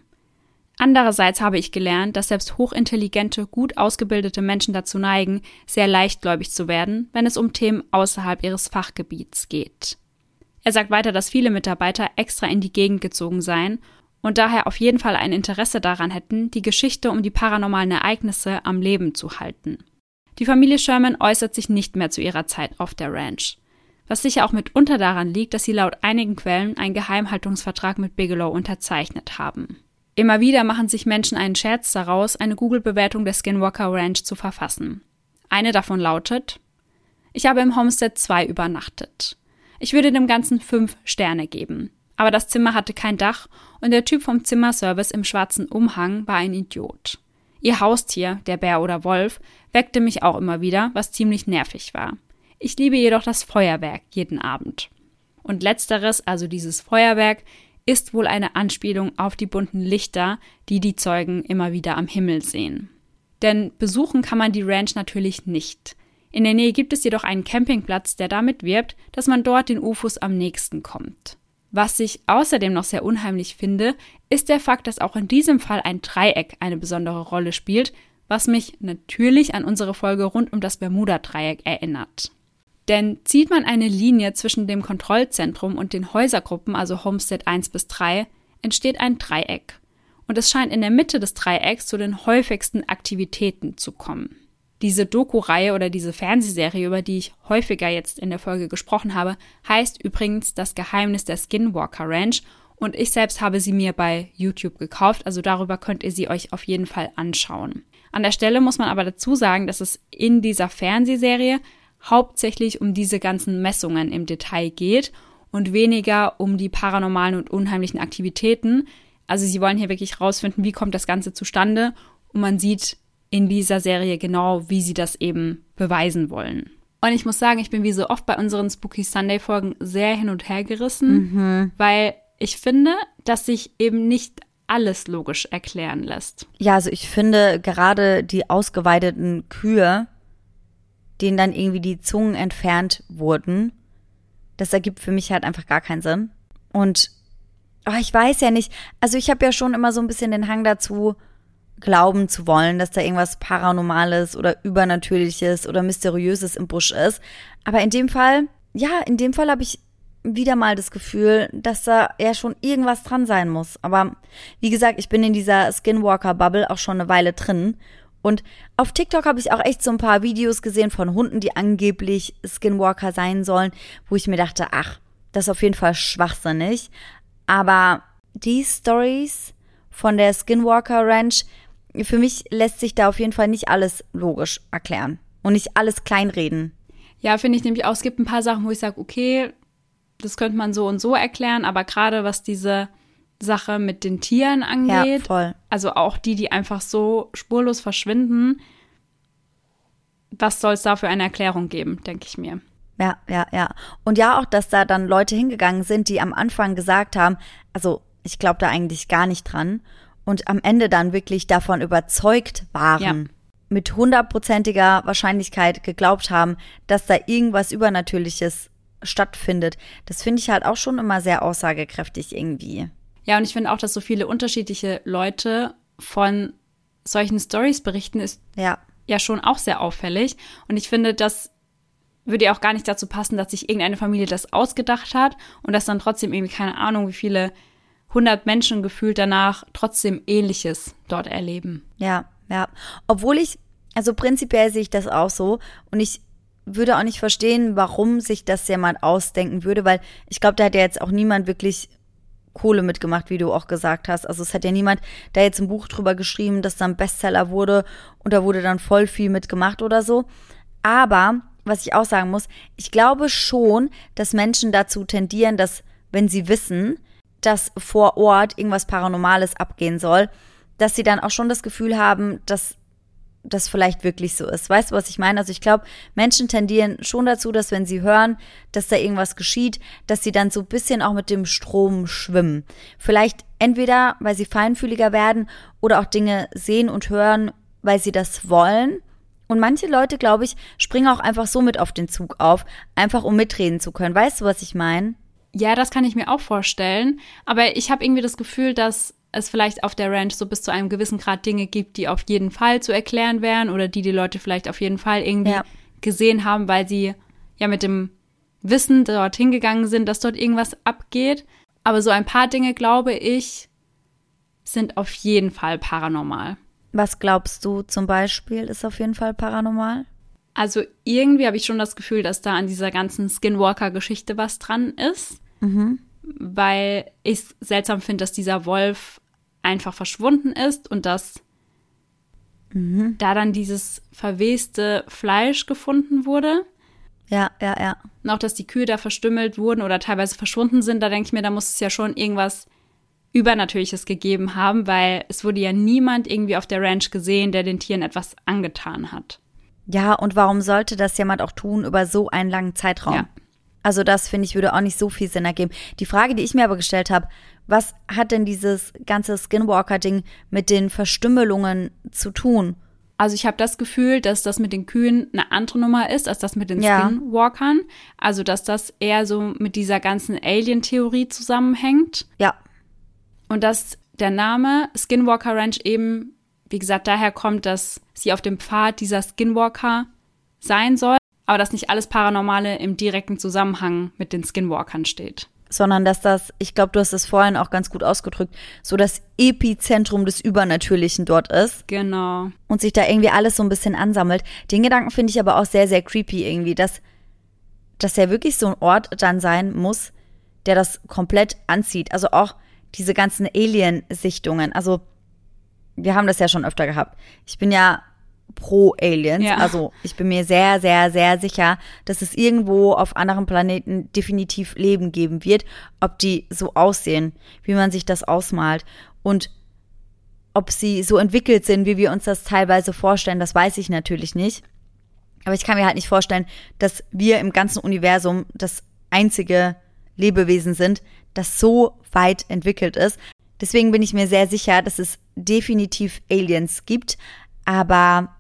Andererseits habe ich gelernt, dass selbst hochintelligente, gut ausgebildete Menschen dazu neigen, sehr leichtgläubig zu werden, wenn es um Themen außerhalb ihres Fachgebiets geht. Er sagt weiter, dass viele Mitarbeiter extra in die Gegend gezogen seien und daher auf jeden Fall ein Interesse daran hätten, die Geschichte um die paranormalen Ereignisse am Leben zu halten. Die Familie Sherman äußert sich nicht mehr zu ihrer Zeit auf der Ranch was sicher auch mitunter daran liegt, dass sie laut einigen Quellen einen Geheimhaltungsvertrag mit Bigelow unterzeichnet haben. Immer wieder machen sich Menschen einen Scherz daraus, eine Google-Bewertung der Skinwalker Ranch zu verfassen. Eine davon lautet: Ich habe im Homestead 2 übernachtet. Ich würde dem Ganzen fünf Sterne geben. Aber das Zimmer hatte kein Dach und der Typ vom Zimmerservice im schwarzen Umhang war ein Idiot. Ihr Haustier, der Bär oder Wolf, weckte mich auch immer wieder, was ziemlich nervig war. Ich liebe jedoch das Feuerwerk jeden Abend. Und letzteres, also dieses Feuerwerk, ist wohl eine Anspielung auf die bunten Lichter, die die Zeugen immer wieder am Himmel sehen. Denn besuchen kann man die Ranch natürlich nicht. In der Nähe gibt es jedoch einen Campingplatz, der damit wirbt, dass man dort den UFOs am nächsten kommt. Was ich außerdem noch sehr unheimlich finde, ist der Fakt, dass auch in diesem Fall ein Dreieck eine besondere Rolle spielt, was mich natürlich an unsere Folge rund um das Bermuda-Dreieck erinnert. Denn zieht man eine Linie zwischen dem Kontrollzentrum und den Häusergruppen, also Homestead 1 bis 3, entsteht ein Dreieck. Und es scheint in der Mitte des Dreiecks zu den häufigsten Aktivitäten zu kommen. Diese Doku-Reihe oder diese Fernsehserie, über die ich häufiger jetzt in der Folge gesprochen habe, heißt übrigens Das Geheimnis der Skinwalker Ranch und ich selbst habe sie mir bei YouTube gekauft, also darüber könnt ihr sie euch auf jeden Fall anschauen. An der Stelle muss man aber dazu sagen, dass es in dieser Fernsehserie hauptsächlich um diese ganzen Messungen im Detail geht und weniger um die paranormalen und unheimlichen Aktivitäten. Also sie wollen hier wirklich rausfinden, wie kommt das Ganze zustande und man sieht in dieser Serie genau, wie sie das eben beweisen wollen. Und ich muss sagen, ich bin wie so oft bei unseren Spooky Sunday Folgen sehr hin und her gerissen, mhm. weil ich finde, dass sich eben nicht alles logisch erklären lässt. Ja, also ich finde gerade die ausgeweideten Kühe denen dann irgendwie die Zungen entfernt wurden. Das ergibt für mich halt einfach gar keinen Sinn. Und oh, ich weiß ja nicht, also ich habe ja schon immer so ein bisschen den Hang dazu, glauben zu wollen, dass da irgendwas Paranormales oder Übernatürliches oder Mysteriöses im Busch ist. Aber in dem Fall, ja, in dem Fall habe ich wieder mal das Gefühl, dass da ja schon irgendwas dran sein muss. Aber wie gesagt, ich bin in dieser Skinwalker-Bubble auch schon eine Weile drin und auf TikTok habe ich auch echt so ein paar Videos gesehen von Hunden, die angeblich Skinwalker sein sollen, wo ich mir dachte, ach, das ist auf jeden Fall schwachsinnig. Aber die Stories von der Skinwalker Ranch, für mich lässt sich da auf jeden Fall nicht alles logisch erklären und nicht alles kleinreden. Ja, finde ich nämlich auch. Es gibt ein paar Sachen, wo ich sage, okay, das könnte man so und so erklären, aber gerade was diese Sache mit den Tieren angeht. Ja, voll. Also auch die, die einfach so spurlos verschwinden. Was soll es da für eine Erklärung geben, denke ich mir. Ja, ja, ja. Und ja, auch, dass da dann Leute hingegangen sind, die am Anfang gesagt haben, also ich glaube da eigentlich gar nicht dran. Und am Ende dann wirklich davon überzeugt waren, ja. mit hundertprozentiger Wahrscheinlichkeit geglaubt haben, dass da irgendwas Übernatürliches stattfindet. Das finde ich halt auch schon immer sehr aussagekräftig irgendwie. Ja, und ich finde auch, dass so viele unterschiedliche Leute von solchen Stories berichten, ist Ja. ja schon auch sehr auffällig. Und ich finde, das würde ja auch gar nicht dazu passen, dass sich irgendeine Familie das ausgedacht hat und dass dann trotzdem irgendwie keine Ahnung, wie viele hundert Menschen gefühlt danach trotzdem Ähnliches dort erleben. Ja, ja. Obwohl ich, also prinzipiell sehe ich das auch so und ich würde auch nicht verstehen, warum sich das jemand ausdenken würde, weil ich glaube, da hat ja jetzt auch niemand wirklich Kohle mitgemacht, wie du auch gesagt hast. Also es hat ja niemand da jetzt ein Buch drüber geschrieben, das dann Bestseller wurde und da wurde dann voll viel mitgemacht oder so. Aber was ich auch sagen muss, ich glaube schon, dass Menschen dazu tendieren, dass wenn sie wissen, dass vor Ort irgendwas Paranormales abgehen soll, dass sie dann auch schon das Gefühl haben, dass das vielleicht wirklich so ist. Weißt du, was ich meine? Also ich glaube, Menschen tendieren schon dazu, dass wenn sie hören, dass da irgendwas geschieht, dass sie dann so ein bisschen auch mit dem Strom schwimmen. Vielleicht entweder, weil sie feinfühliger werden oder auch Dinge sehen und hören, weil sie das wollen. Und manche Leute, glaube ich, springen auch einfach so mit auf den Zug auf, einfach um mitreden zu können. Weißt du, was ich meine? Ja, das kann ich mir auch vorstellen. Aber ich habe irgendwie das Gefühl, dass es vielleicht auf der Ranch so bis zu einem gewissen Grad Dinge gibt, die auf jeden Fall zu erklären wären oder die die Leute vielleicht auf jeden Fall irgendwie Ja. gesehen haben, weil sie ja mit dem Wissen dorthin gegangen sind, dass dort irgendwas abgeht. Aber so ein paar Dinge, glaube ich, sind auf jeden Fall paranormal. Was glaubst du zum Beispiel ist auf jeden Fall paranormal? Also irgendwie habe ich schon das Gefühl, dass da an dieser ganzen Skinwalker-Geschichte was dran ist, weil ich es seltsam finde, dass dieser Wolf einfach verschwunden ist und dass da dann dieses verweste Fleisch gefunden wurde. Ja, ja, ja. Und auch, dass die Kühe da verstümmelt wurden oder teilweise verschwunden sind, da denke ich mir, da muss es ja schon irgendwas Übernatürliches gegeben haben, weil es wurde ja niemand irgendwie auf der Ranch gesehen, der den Tieren etwas angetan hat. Ja, und warum sollte das jemand auch tun über so einen langen Zeitraum? Ja. Also das finde ich würde auch nicht so viel Sinn ergeben. Die Frage, die ich mir aber gestellt habe, was hat denn dieses ganze Skinwalker-Ding mit den Verstümmelungen zu tun? Also ich habe das Gefühl, dass das mit den Kühen eine andere Nummer ist als das mit den Ja. Skinwalkern. Also dass das eher so mit dieser ganzen Alien-Theorie zusammenhängt. Ja, Und dass der Name Skinwalker Ranch eben, wie gesagt, daher kommt, dass sie auf dem Pfad dieser Skinwalker sein soll, aber dass nicht alles Paranormale im direkten Zusammenhang mit den Skinwalkern steht. sondern dass das, ich glaube, du hast es vorhin auch ganz gut ausgedrückt, so das Epizentrum des Übernatürlichen dort ist Genau. und sich da irgendwie alles so ein bisschen ansammelt. Den Gedanken finde ich aber auch sehr, sehr creepy irgendwie, dass, dass ja wirklich so ein Ort dann sein muss, der das komplett anzieht. Also auch diese ganzen Alien-Sichtungen. Also wir haben das ja schon öfter gehabt. Ich bin ja pro Aliens. Ja. Also ich bin mir sehr, sehr, sehr sicher, dass es irgendwo auf anderen Planeten definitiv Leben geben wird. Ob die so aussehen, wie man sich das ausmalt. Und ob sie so entwickelt sind, wie wir uns das teilweise vorstellen, das weiß ich natürlich nicht. Aber ich kann mir halt nicht vorstellen, dass wir im ganzen Universum das einzige Lebewesen sind, das so weit entwickelt ist. Deswegen bin ich mir sehr sicher, dass es definitiv Aliens gibt. Aber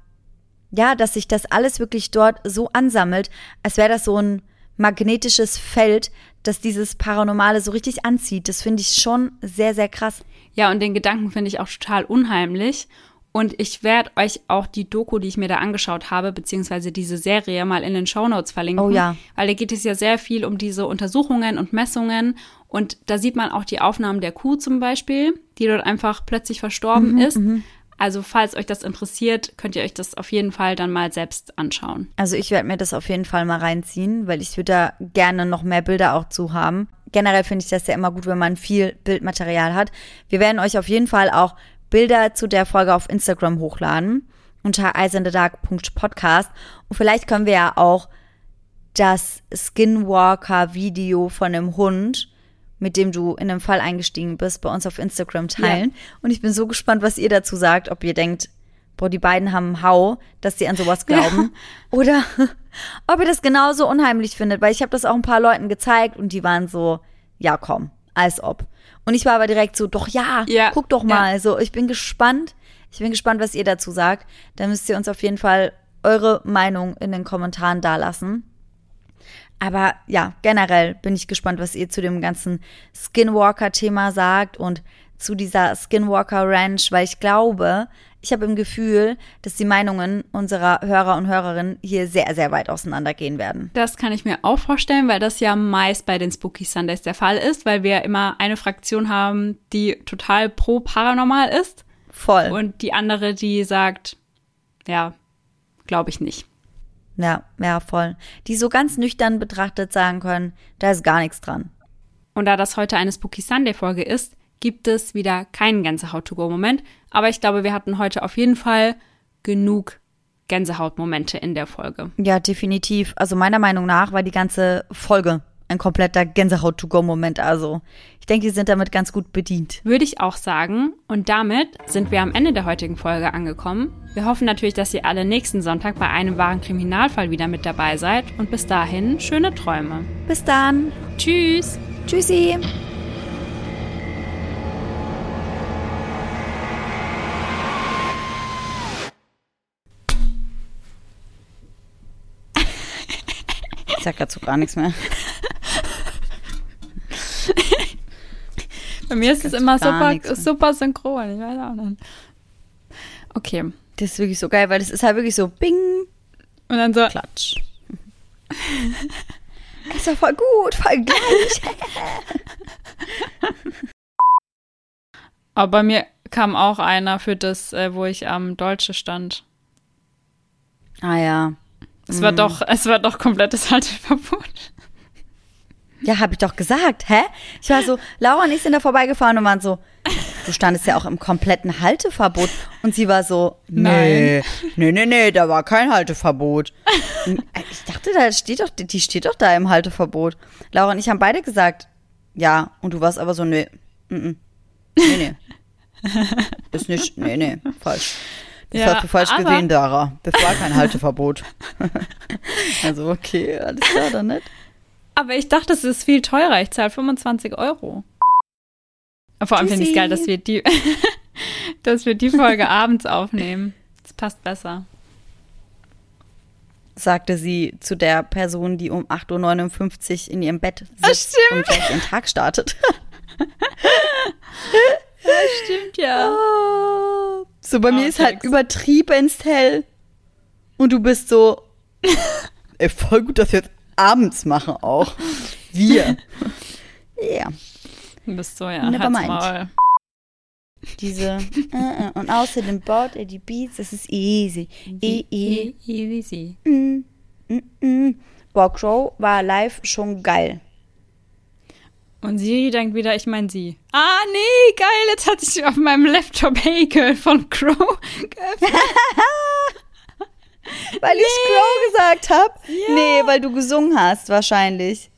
ja, dass sich das alles wirklich dort so ansammelt, als wäre das so ein magnetisches Feld, das dieses Paranormale so richtig anzieht. Das finde ich schon sehr, sehr krass. Ja, und den Gedanken finde ich auch total unheimlich. Und ich werde euch auch die Doku, die ich mir da angeschaut habe, beziehungsweise diese Serie mal in den Shownotes verlinken. Oh ja. Weil da geht es ja sehr viel um diese Untersuchungen und Messungen. Und da sieht man auch die Aufnahmen der Kuh zum Beispiel, die dort einfach plötzlich verstorben Mhm, ist. Also falls euch das interessiert, könnt ihr euch das auf jeden Fall dann mal selbst anschauen. Also ich werde mir das auf jeden Fall mal reinziehen, weil ich würde da gerne noch mehr Bilder auch zu haben. Generell finde ich das ja immer gut, wenn man viel Bildmaterial hat. Wir werden euch auf jeden Fall auch Bilder zu der Folge auf Instagram hochladen unter eisenthedark.podcast und vielleicht können wir ja auch das Skinwalker-Video von dem Hund, mit dem du in dem Fall eingestiegen bist, bei uns auf Instagram teilen. Und ich bin so gespannt, was ihr dazu sagt, ob ihr denkt, boah, die beiden haben einen Hau, dass sie an sowas glauben. Oder [LAUGHS] ob ihr das genauso unheimlich findet, weil ich habe das auch ein paar Leuten gezeigt und die waren so, ja komm, als ob. Und ich war aber direkt so, doch ja, Ja, guck doch mal. ja. So, ich bin gespannt. Ich bin gespannt, was ihr dazu sagt. Da müsst ihr uns auf jeden Fall eure Meinung in den Kommentaren dalassen. Aber ja, generell bin ich gespannt, was ihr zu dem ganzen Skinwalker-Thema sagt und zu dieser Skinwalker Ranch, weil ich glaube, ich habe im Gefühl, dass die Meinungen unserer Hörer und Hörerinnen hier sehr, sehr weit auseinandergehen werden. Das kann ich mir auch vorstellen, weil das ja meist bei den Spooky Sundays der Fall ist, weil wir immer eine Fraktion haben, die total pro paranormal ist. Voll. Und die andere, die sagt, ja, glaube ich nicht. Ja, ja, voll. Die so ganz nüchtern betrachtet sagen können, da ist gar nichts dran. Und da das heute eine Spooky Sunday Folge ist, gibt es wieder keinen Gänsehaut-to-go-Moment. Aber ich glaube, wir hatten heute auf jeden Fall genug Gänsehaut-Momente in der Folge. Ja, definitiv. Also meiner Meinung nach war die ganze Folge ein kompletter Gänsehaut-to-go-Moment. Also ich denke, die sind damit ganz gut bedient. Würde ich auch sagen. Und damit sind wir am Ende der heutigen Folge angekommen. Wir hoffen natürlich, dass ihr alle nächsten Sonntag bei einem wahren Kriminalfall wieder mit dabei seid. Und bis dahin, schöne Träume. Bis dann. Tschüss. Tschüssi. Ich sag dazu gar nichts mehr. Bei mir ist es immer super, super synchron. Ich weiß auch nicht. Okay. Das ist wirklich so geil, weil das ist halt wirklich so Bing, Und dann so, Klatsch. [LAUGHS] ist doch voll gut, voll gleich. [LAUGHS] aber bei mir kam auch einer für das, äh, wo ich am Deutsche stand. ah ja. Es war doch, es war doch komplettes [LAUGHS] Halteverbot. Ja, habe ich doch gesagt, hä? Ich war so, Laura und ich sind da vorbeigefahren und waren so, du standest ja auch im kompletten Halteverbot. Und sie war so, nee, nee, nee, nee, da war kein Halteverbot. Und ich dachte, da steht doch, die steht doch da im Halteverbot. Laura und ich haben beide gesagt, ja. Und du warst aber so, nee, mm, mm. nee, nee. Ist nicht, nee, nee, falsch. Das Ja, hast du falsch gesehen, Dara. Das war kein Halteverbot. [LAUGHS] also, okay, alles klar, dann nicht. Aber ich dachte, es ist viel teurer. Ich zahle 25 Euro. Vor allem finde ich es geil, dass wir die, [LAUGHS] dass wir die Folge [LAUGHS] abends aufnehmen. Das passt besser. sagte sie zu der Person, die um 8.59 Uhr in ihrem Bett Ah, sitzt stimmt. und gleich ihren Tag startet. [LAUGHS] Stimmt ja. So, bei mir ist halt Outtakes. übertriebenst hell. Und du bist so, ey, voll gut, dass wir jetzt abends machen auch. Wir. [LAUGHS] Ja, Du bist so, ja. Never halt's mind. Maul. diese, äh, äh, und außerdem baut er die Beats, das ist easy. E, e, Easy. mm, mm, mm. Boah, Crow war live schon geil. Und sie denkt wieder, ich meine sie. Ah, nee, geil, jetzt hat sich auf meinem Laptop Hey Girl von Crow [LAUGHS] geöffnet. [LAUGHS] [LAUGHS] Weil ich Crow gesagt habe? Ja. Nee, weil du gesungen hast, wahrscheinlich.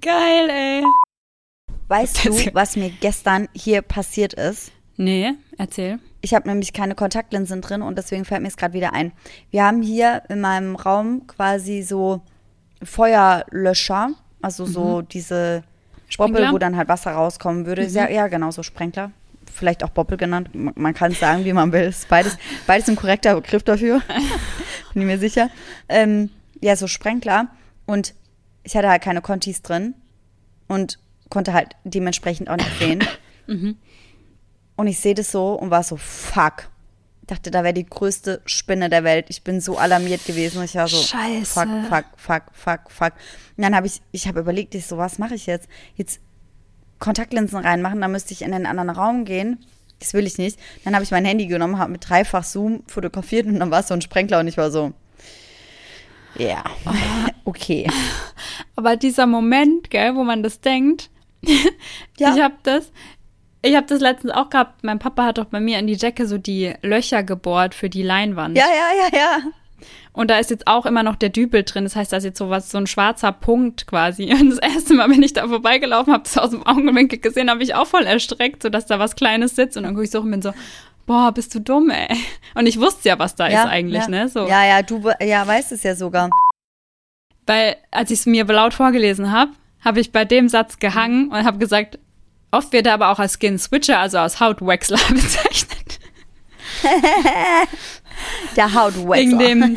Geil, ey. Weißt du, was mir gestern hier passiert ist? Nee, erzähl. Ich habe nämlich keine Kontaktlinsen drin und deswegen fällt mir es gerade wieder ein. Wir haben hier in meinem Raum quasi so Feuerlöscher, also so diese Boppel, Sprinkler? wo dann halt Wasser rauskommen würde. Ja, ja, genau, so Sprenkler. Vielleicht auch Boppel genannt. Man kann es sagen, wie man will. Ist beides, beides ein korrekter Begriff dafür. [LAUGHS] Bin ich mir sicher. Ähm, ja, so Sprenkler. Und ich hatte halt keine Contis drin und konnte halt dementsprechend auch nicht sehen. Und ich sehe das so und war so, fuck. Ich dachte, da wäre die größte Spinne der Welt. Ich bin so alarmiert gewesen. Ich war so, Scheiße. fuck, fuck, fuck, fuck, fuck. Und dann habe ich, ich habe überlegt, ich so, was mache ich jetzt? Jetzt Kontaktlinsen reinmachen, dann müsste ich in den anderen Raum gehen. Das will ich nicht. Dann habe ich mein Handy genommen, habe mit dreifach Zoom fotografiert und dann war es so ein Sprenkler und ich war so, ja, [LAUGHS] okay. Aber dieser Moment, gell, wo man das denkt, [LAUGHS] Ja. ich habe das, ich habe das letztens auch gehabt. Mein Papa hat doch bei mir in die Jacke so die Löcher gebohrt für die Leinwand. Ja, ja, ja, ja. Und da ist jetzt auch immer noch der Dübel drin. Das heißt, da ist jetzt sowas, so ein schwarzer Punkt quasi. [LAUGHS] Und das erste Mal, wenn ich da vorbeigelaufen habe, das aus dem Augenwinkel gesehen, habe ich auch voll erstreckt, so dass da was Kleines sitzt. Und dann gucke ich so und bin so, boah, bist du dumm, ey. Und ich wusste ja, was da ja, ist eigentlich, ja. ne? So. Ja, ja, du ja, weißt es ja sogar. Weil, als ich es mir laut vorgelesen habe, habe ich bei dem Satz gehangen und habe gesagt, oft wird er aber auch als Skin Switcher, also als Hautwechsler [LAUGHS] bezeichnet. [LAUGHS] Der Hautwechsler. Wegen dem,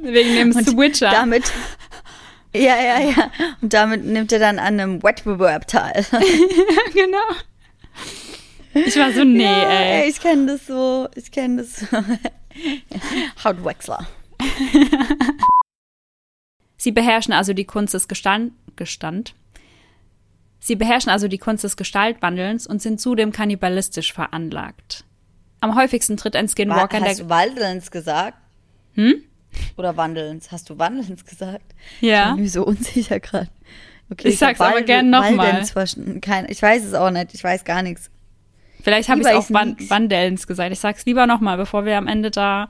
wegen dem [LAUGHS] Und Switcher. Damit. Ja, ja, ja. Und damit nimmt er dann an einem Wettbewerb teil. [LAUGHS] genau. Ich war so, nee, ja, ey. Ich kenne das so. Ich kenne das so. Hautwechsler. Sie beherrschen also die Kunst des Gestand, Gestand. Sie beherrschen also die Kunst des Gestaltwandelns und sind zudem kannibalistisch veranlagt. Am häufigsten tritt ein Skinwalker in Hast der du Wandelns gesagt? Hm? Oder Wandelns? Hast du Wandelns gesagt? Ja. Ich bin mir so unsicher gerade. Okay, Ich sag's aber Wald- gern noch mal. Waldens verstanden. Kein, ich weiß es auch nicht. Ich weiß gar nichts. Vielleicht habe ich auch Wan. Wandelns gesagt. Ich sag's lieber nochmal, bevor wir am Ende da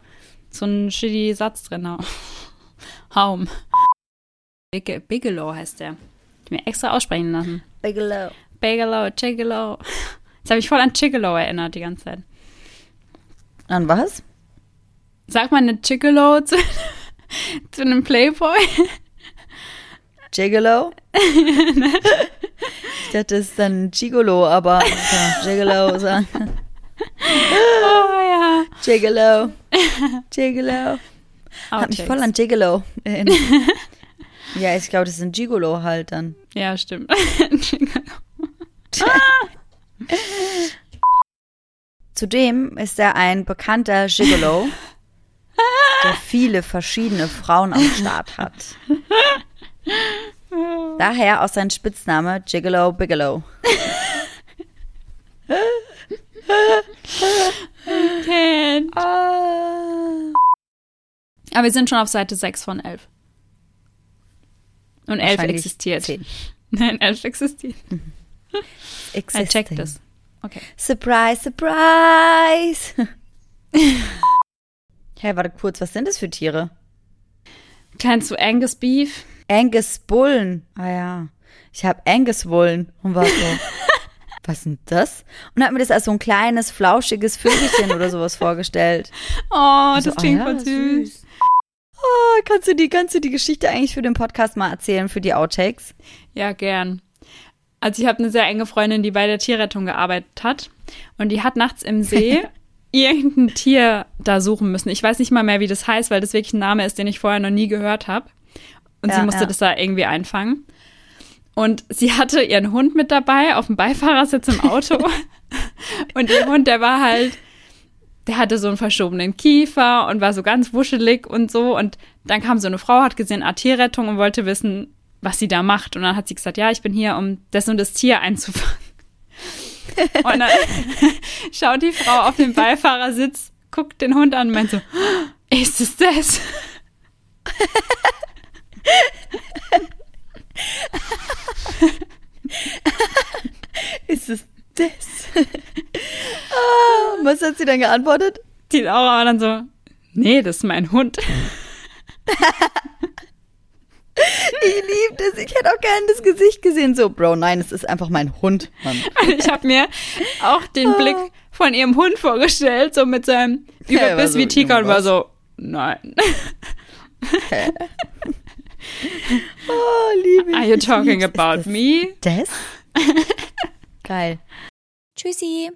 so einen shitty Satz drin haben. [LAUGHS] Haum. Big Bigelow heißt der. Ich mir extra aussprechen lassen. Bigelow. Bigelow, Chigolo. Jetzt habe ich voll an Chigolo erinnert die ganze Zeit. An was? Sag mal eine Chigolo zu, [LAUGHS] zu einem Playboy. Gigolo? [LAUGHS] ich dachte, es ist dann Gigolo, aber Gigolo sagen. [LAUGHS] Oh ja. Gigolo. Gigolo. Hat mich voll an Gigolo erinnert. ja, ich glaube, das ist ein Gigolo halt dann. Ja, stimmt. Gigolo. Zudem ist er ein bekannter Gigolo, [LAUGHS] der viele verschiedene Frauen am Start hat. Daher auch sein Spitzname Gigolo Bigelow. Ah. Aber wir sind schon auf Seite 6 von 11. Und 11 Wahrscheinlich existiert. zehn. [LAUGHS] Nein, 11 existiert. I checked Existing. this. Okay. Surprise, surprise. [LAUGHS] hey, warte kurz, was sind das für Tiere? Kennst du Angus Beef? Angus Bullen. Ah ja. Ich habe Angus Wollen und war so. [LAUGHS] was ist denn das? Und hat mir das als so ein kleines, flauschiges Vögelchen oder sowas vorgestellt. [LAUGHS] Oh, das So, ah klingt ja, voll süß. Oh, kannst du die, kannst du die Geschichte eigentlich für den Podcast mal erzählen, für die Outtakes? Ja, gern. Also ich habe eine sehr enge Freundin, die bei der Tierrettung gearbeitet hat. Und die hat nachts im See [LAUGHS] irgendein Tier da suchen müssen. Ich weiß nicht mal mehr, wie das heißt, weil das wirklich ein Name ist, den ich vorher noch nie gehört habe. Und Ja, sie musste ja. das da irgendwie einfangen. Und sie hatte ihren Hund mit dabei auf dem Beifahrersitz im Auto. [LAUGHS] und ihr Hund, der war halt, der hatte so einen verschobenen Kiefer und war so ganz wuschelig und so. Und dann kam so eine Frau, hat gesehen, ah, Tierrettung und wollte wissen, was sie da macht. Und dann hat sie gesagt, ja, ich bin hier, um das und das Tier einzufangen. [LAUGHS] und dann [LAUGHS] schaut die Frau auf den Beifahrersitz, guckt den Hund an und meint so, ist es das? [LAUGHS] Ist es das? ah, was hat sie dann geantwortet? Die Laura war dann so, nee, das ist mein Hund. Ich liebe das. Ich hätte auch gerne das Gesicht gesehen. So, Bro, nein, es ist einfach mein Hund, Mann. Und ich habe mir auch den Blick von ihrem Hund vorgestellt, so mit seinem er Überbiss so, wie Tika und war so, nein. Oh, liebe ich. Are you talking about das me? Das? Geil. Tschüssi.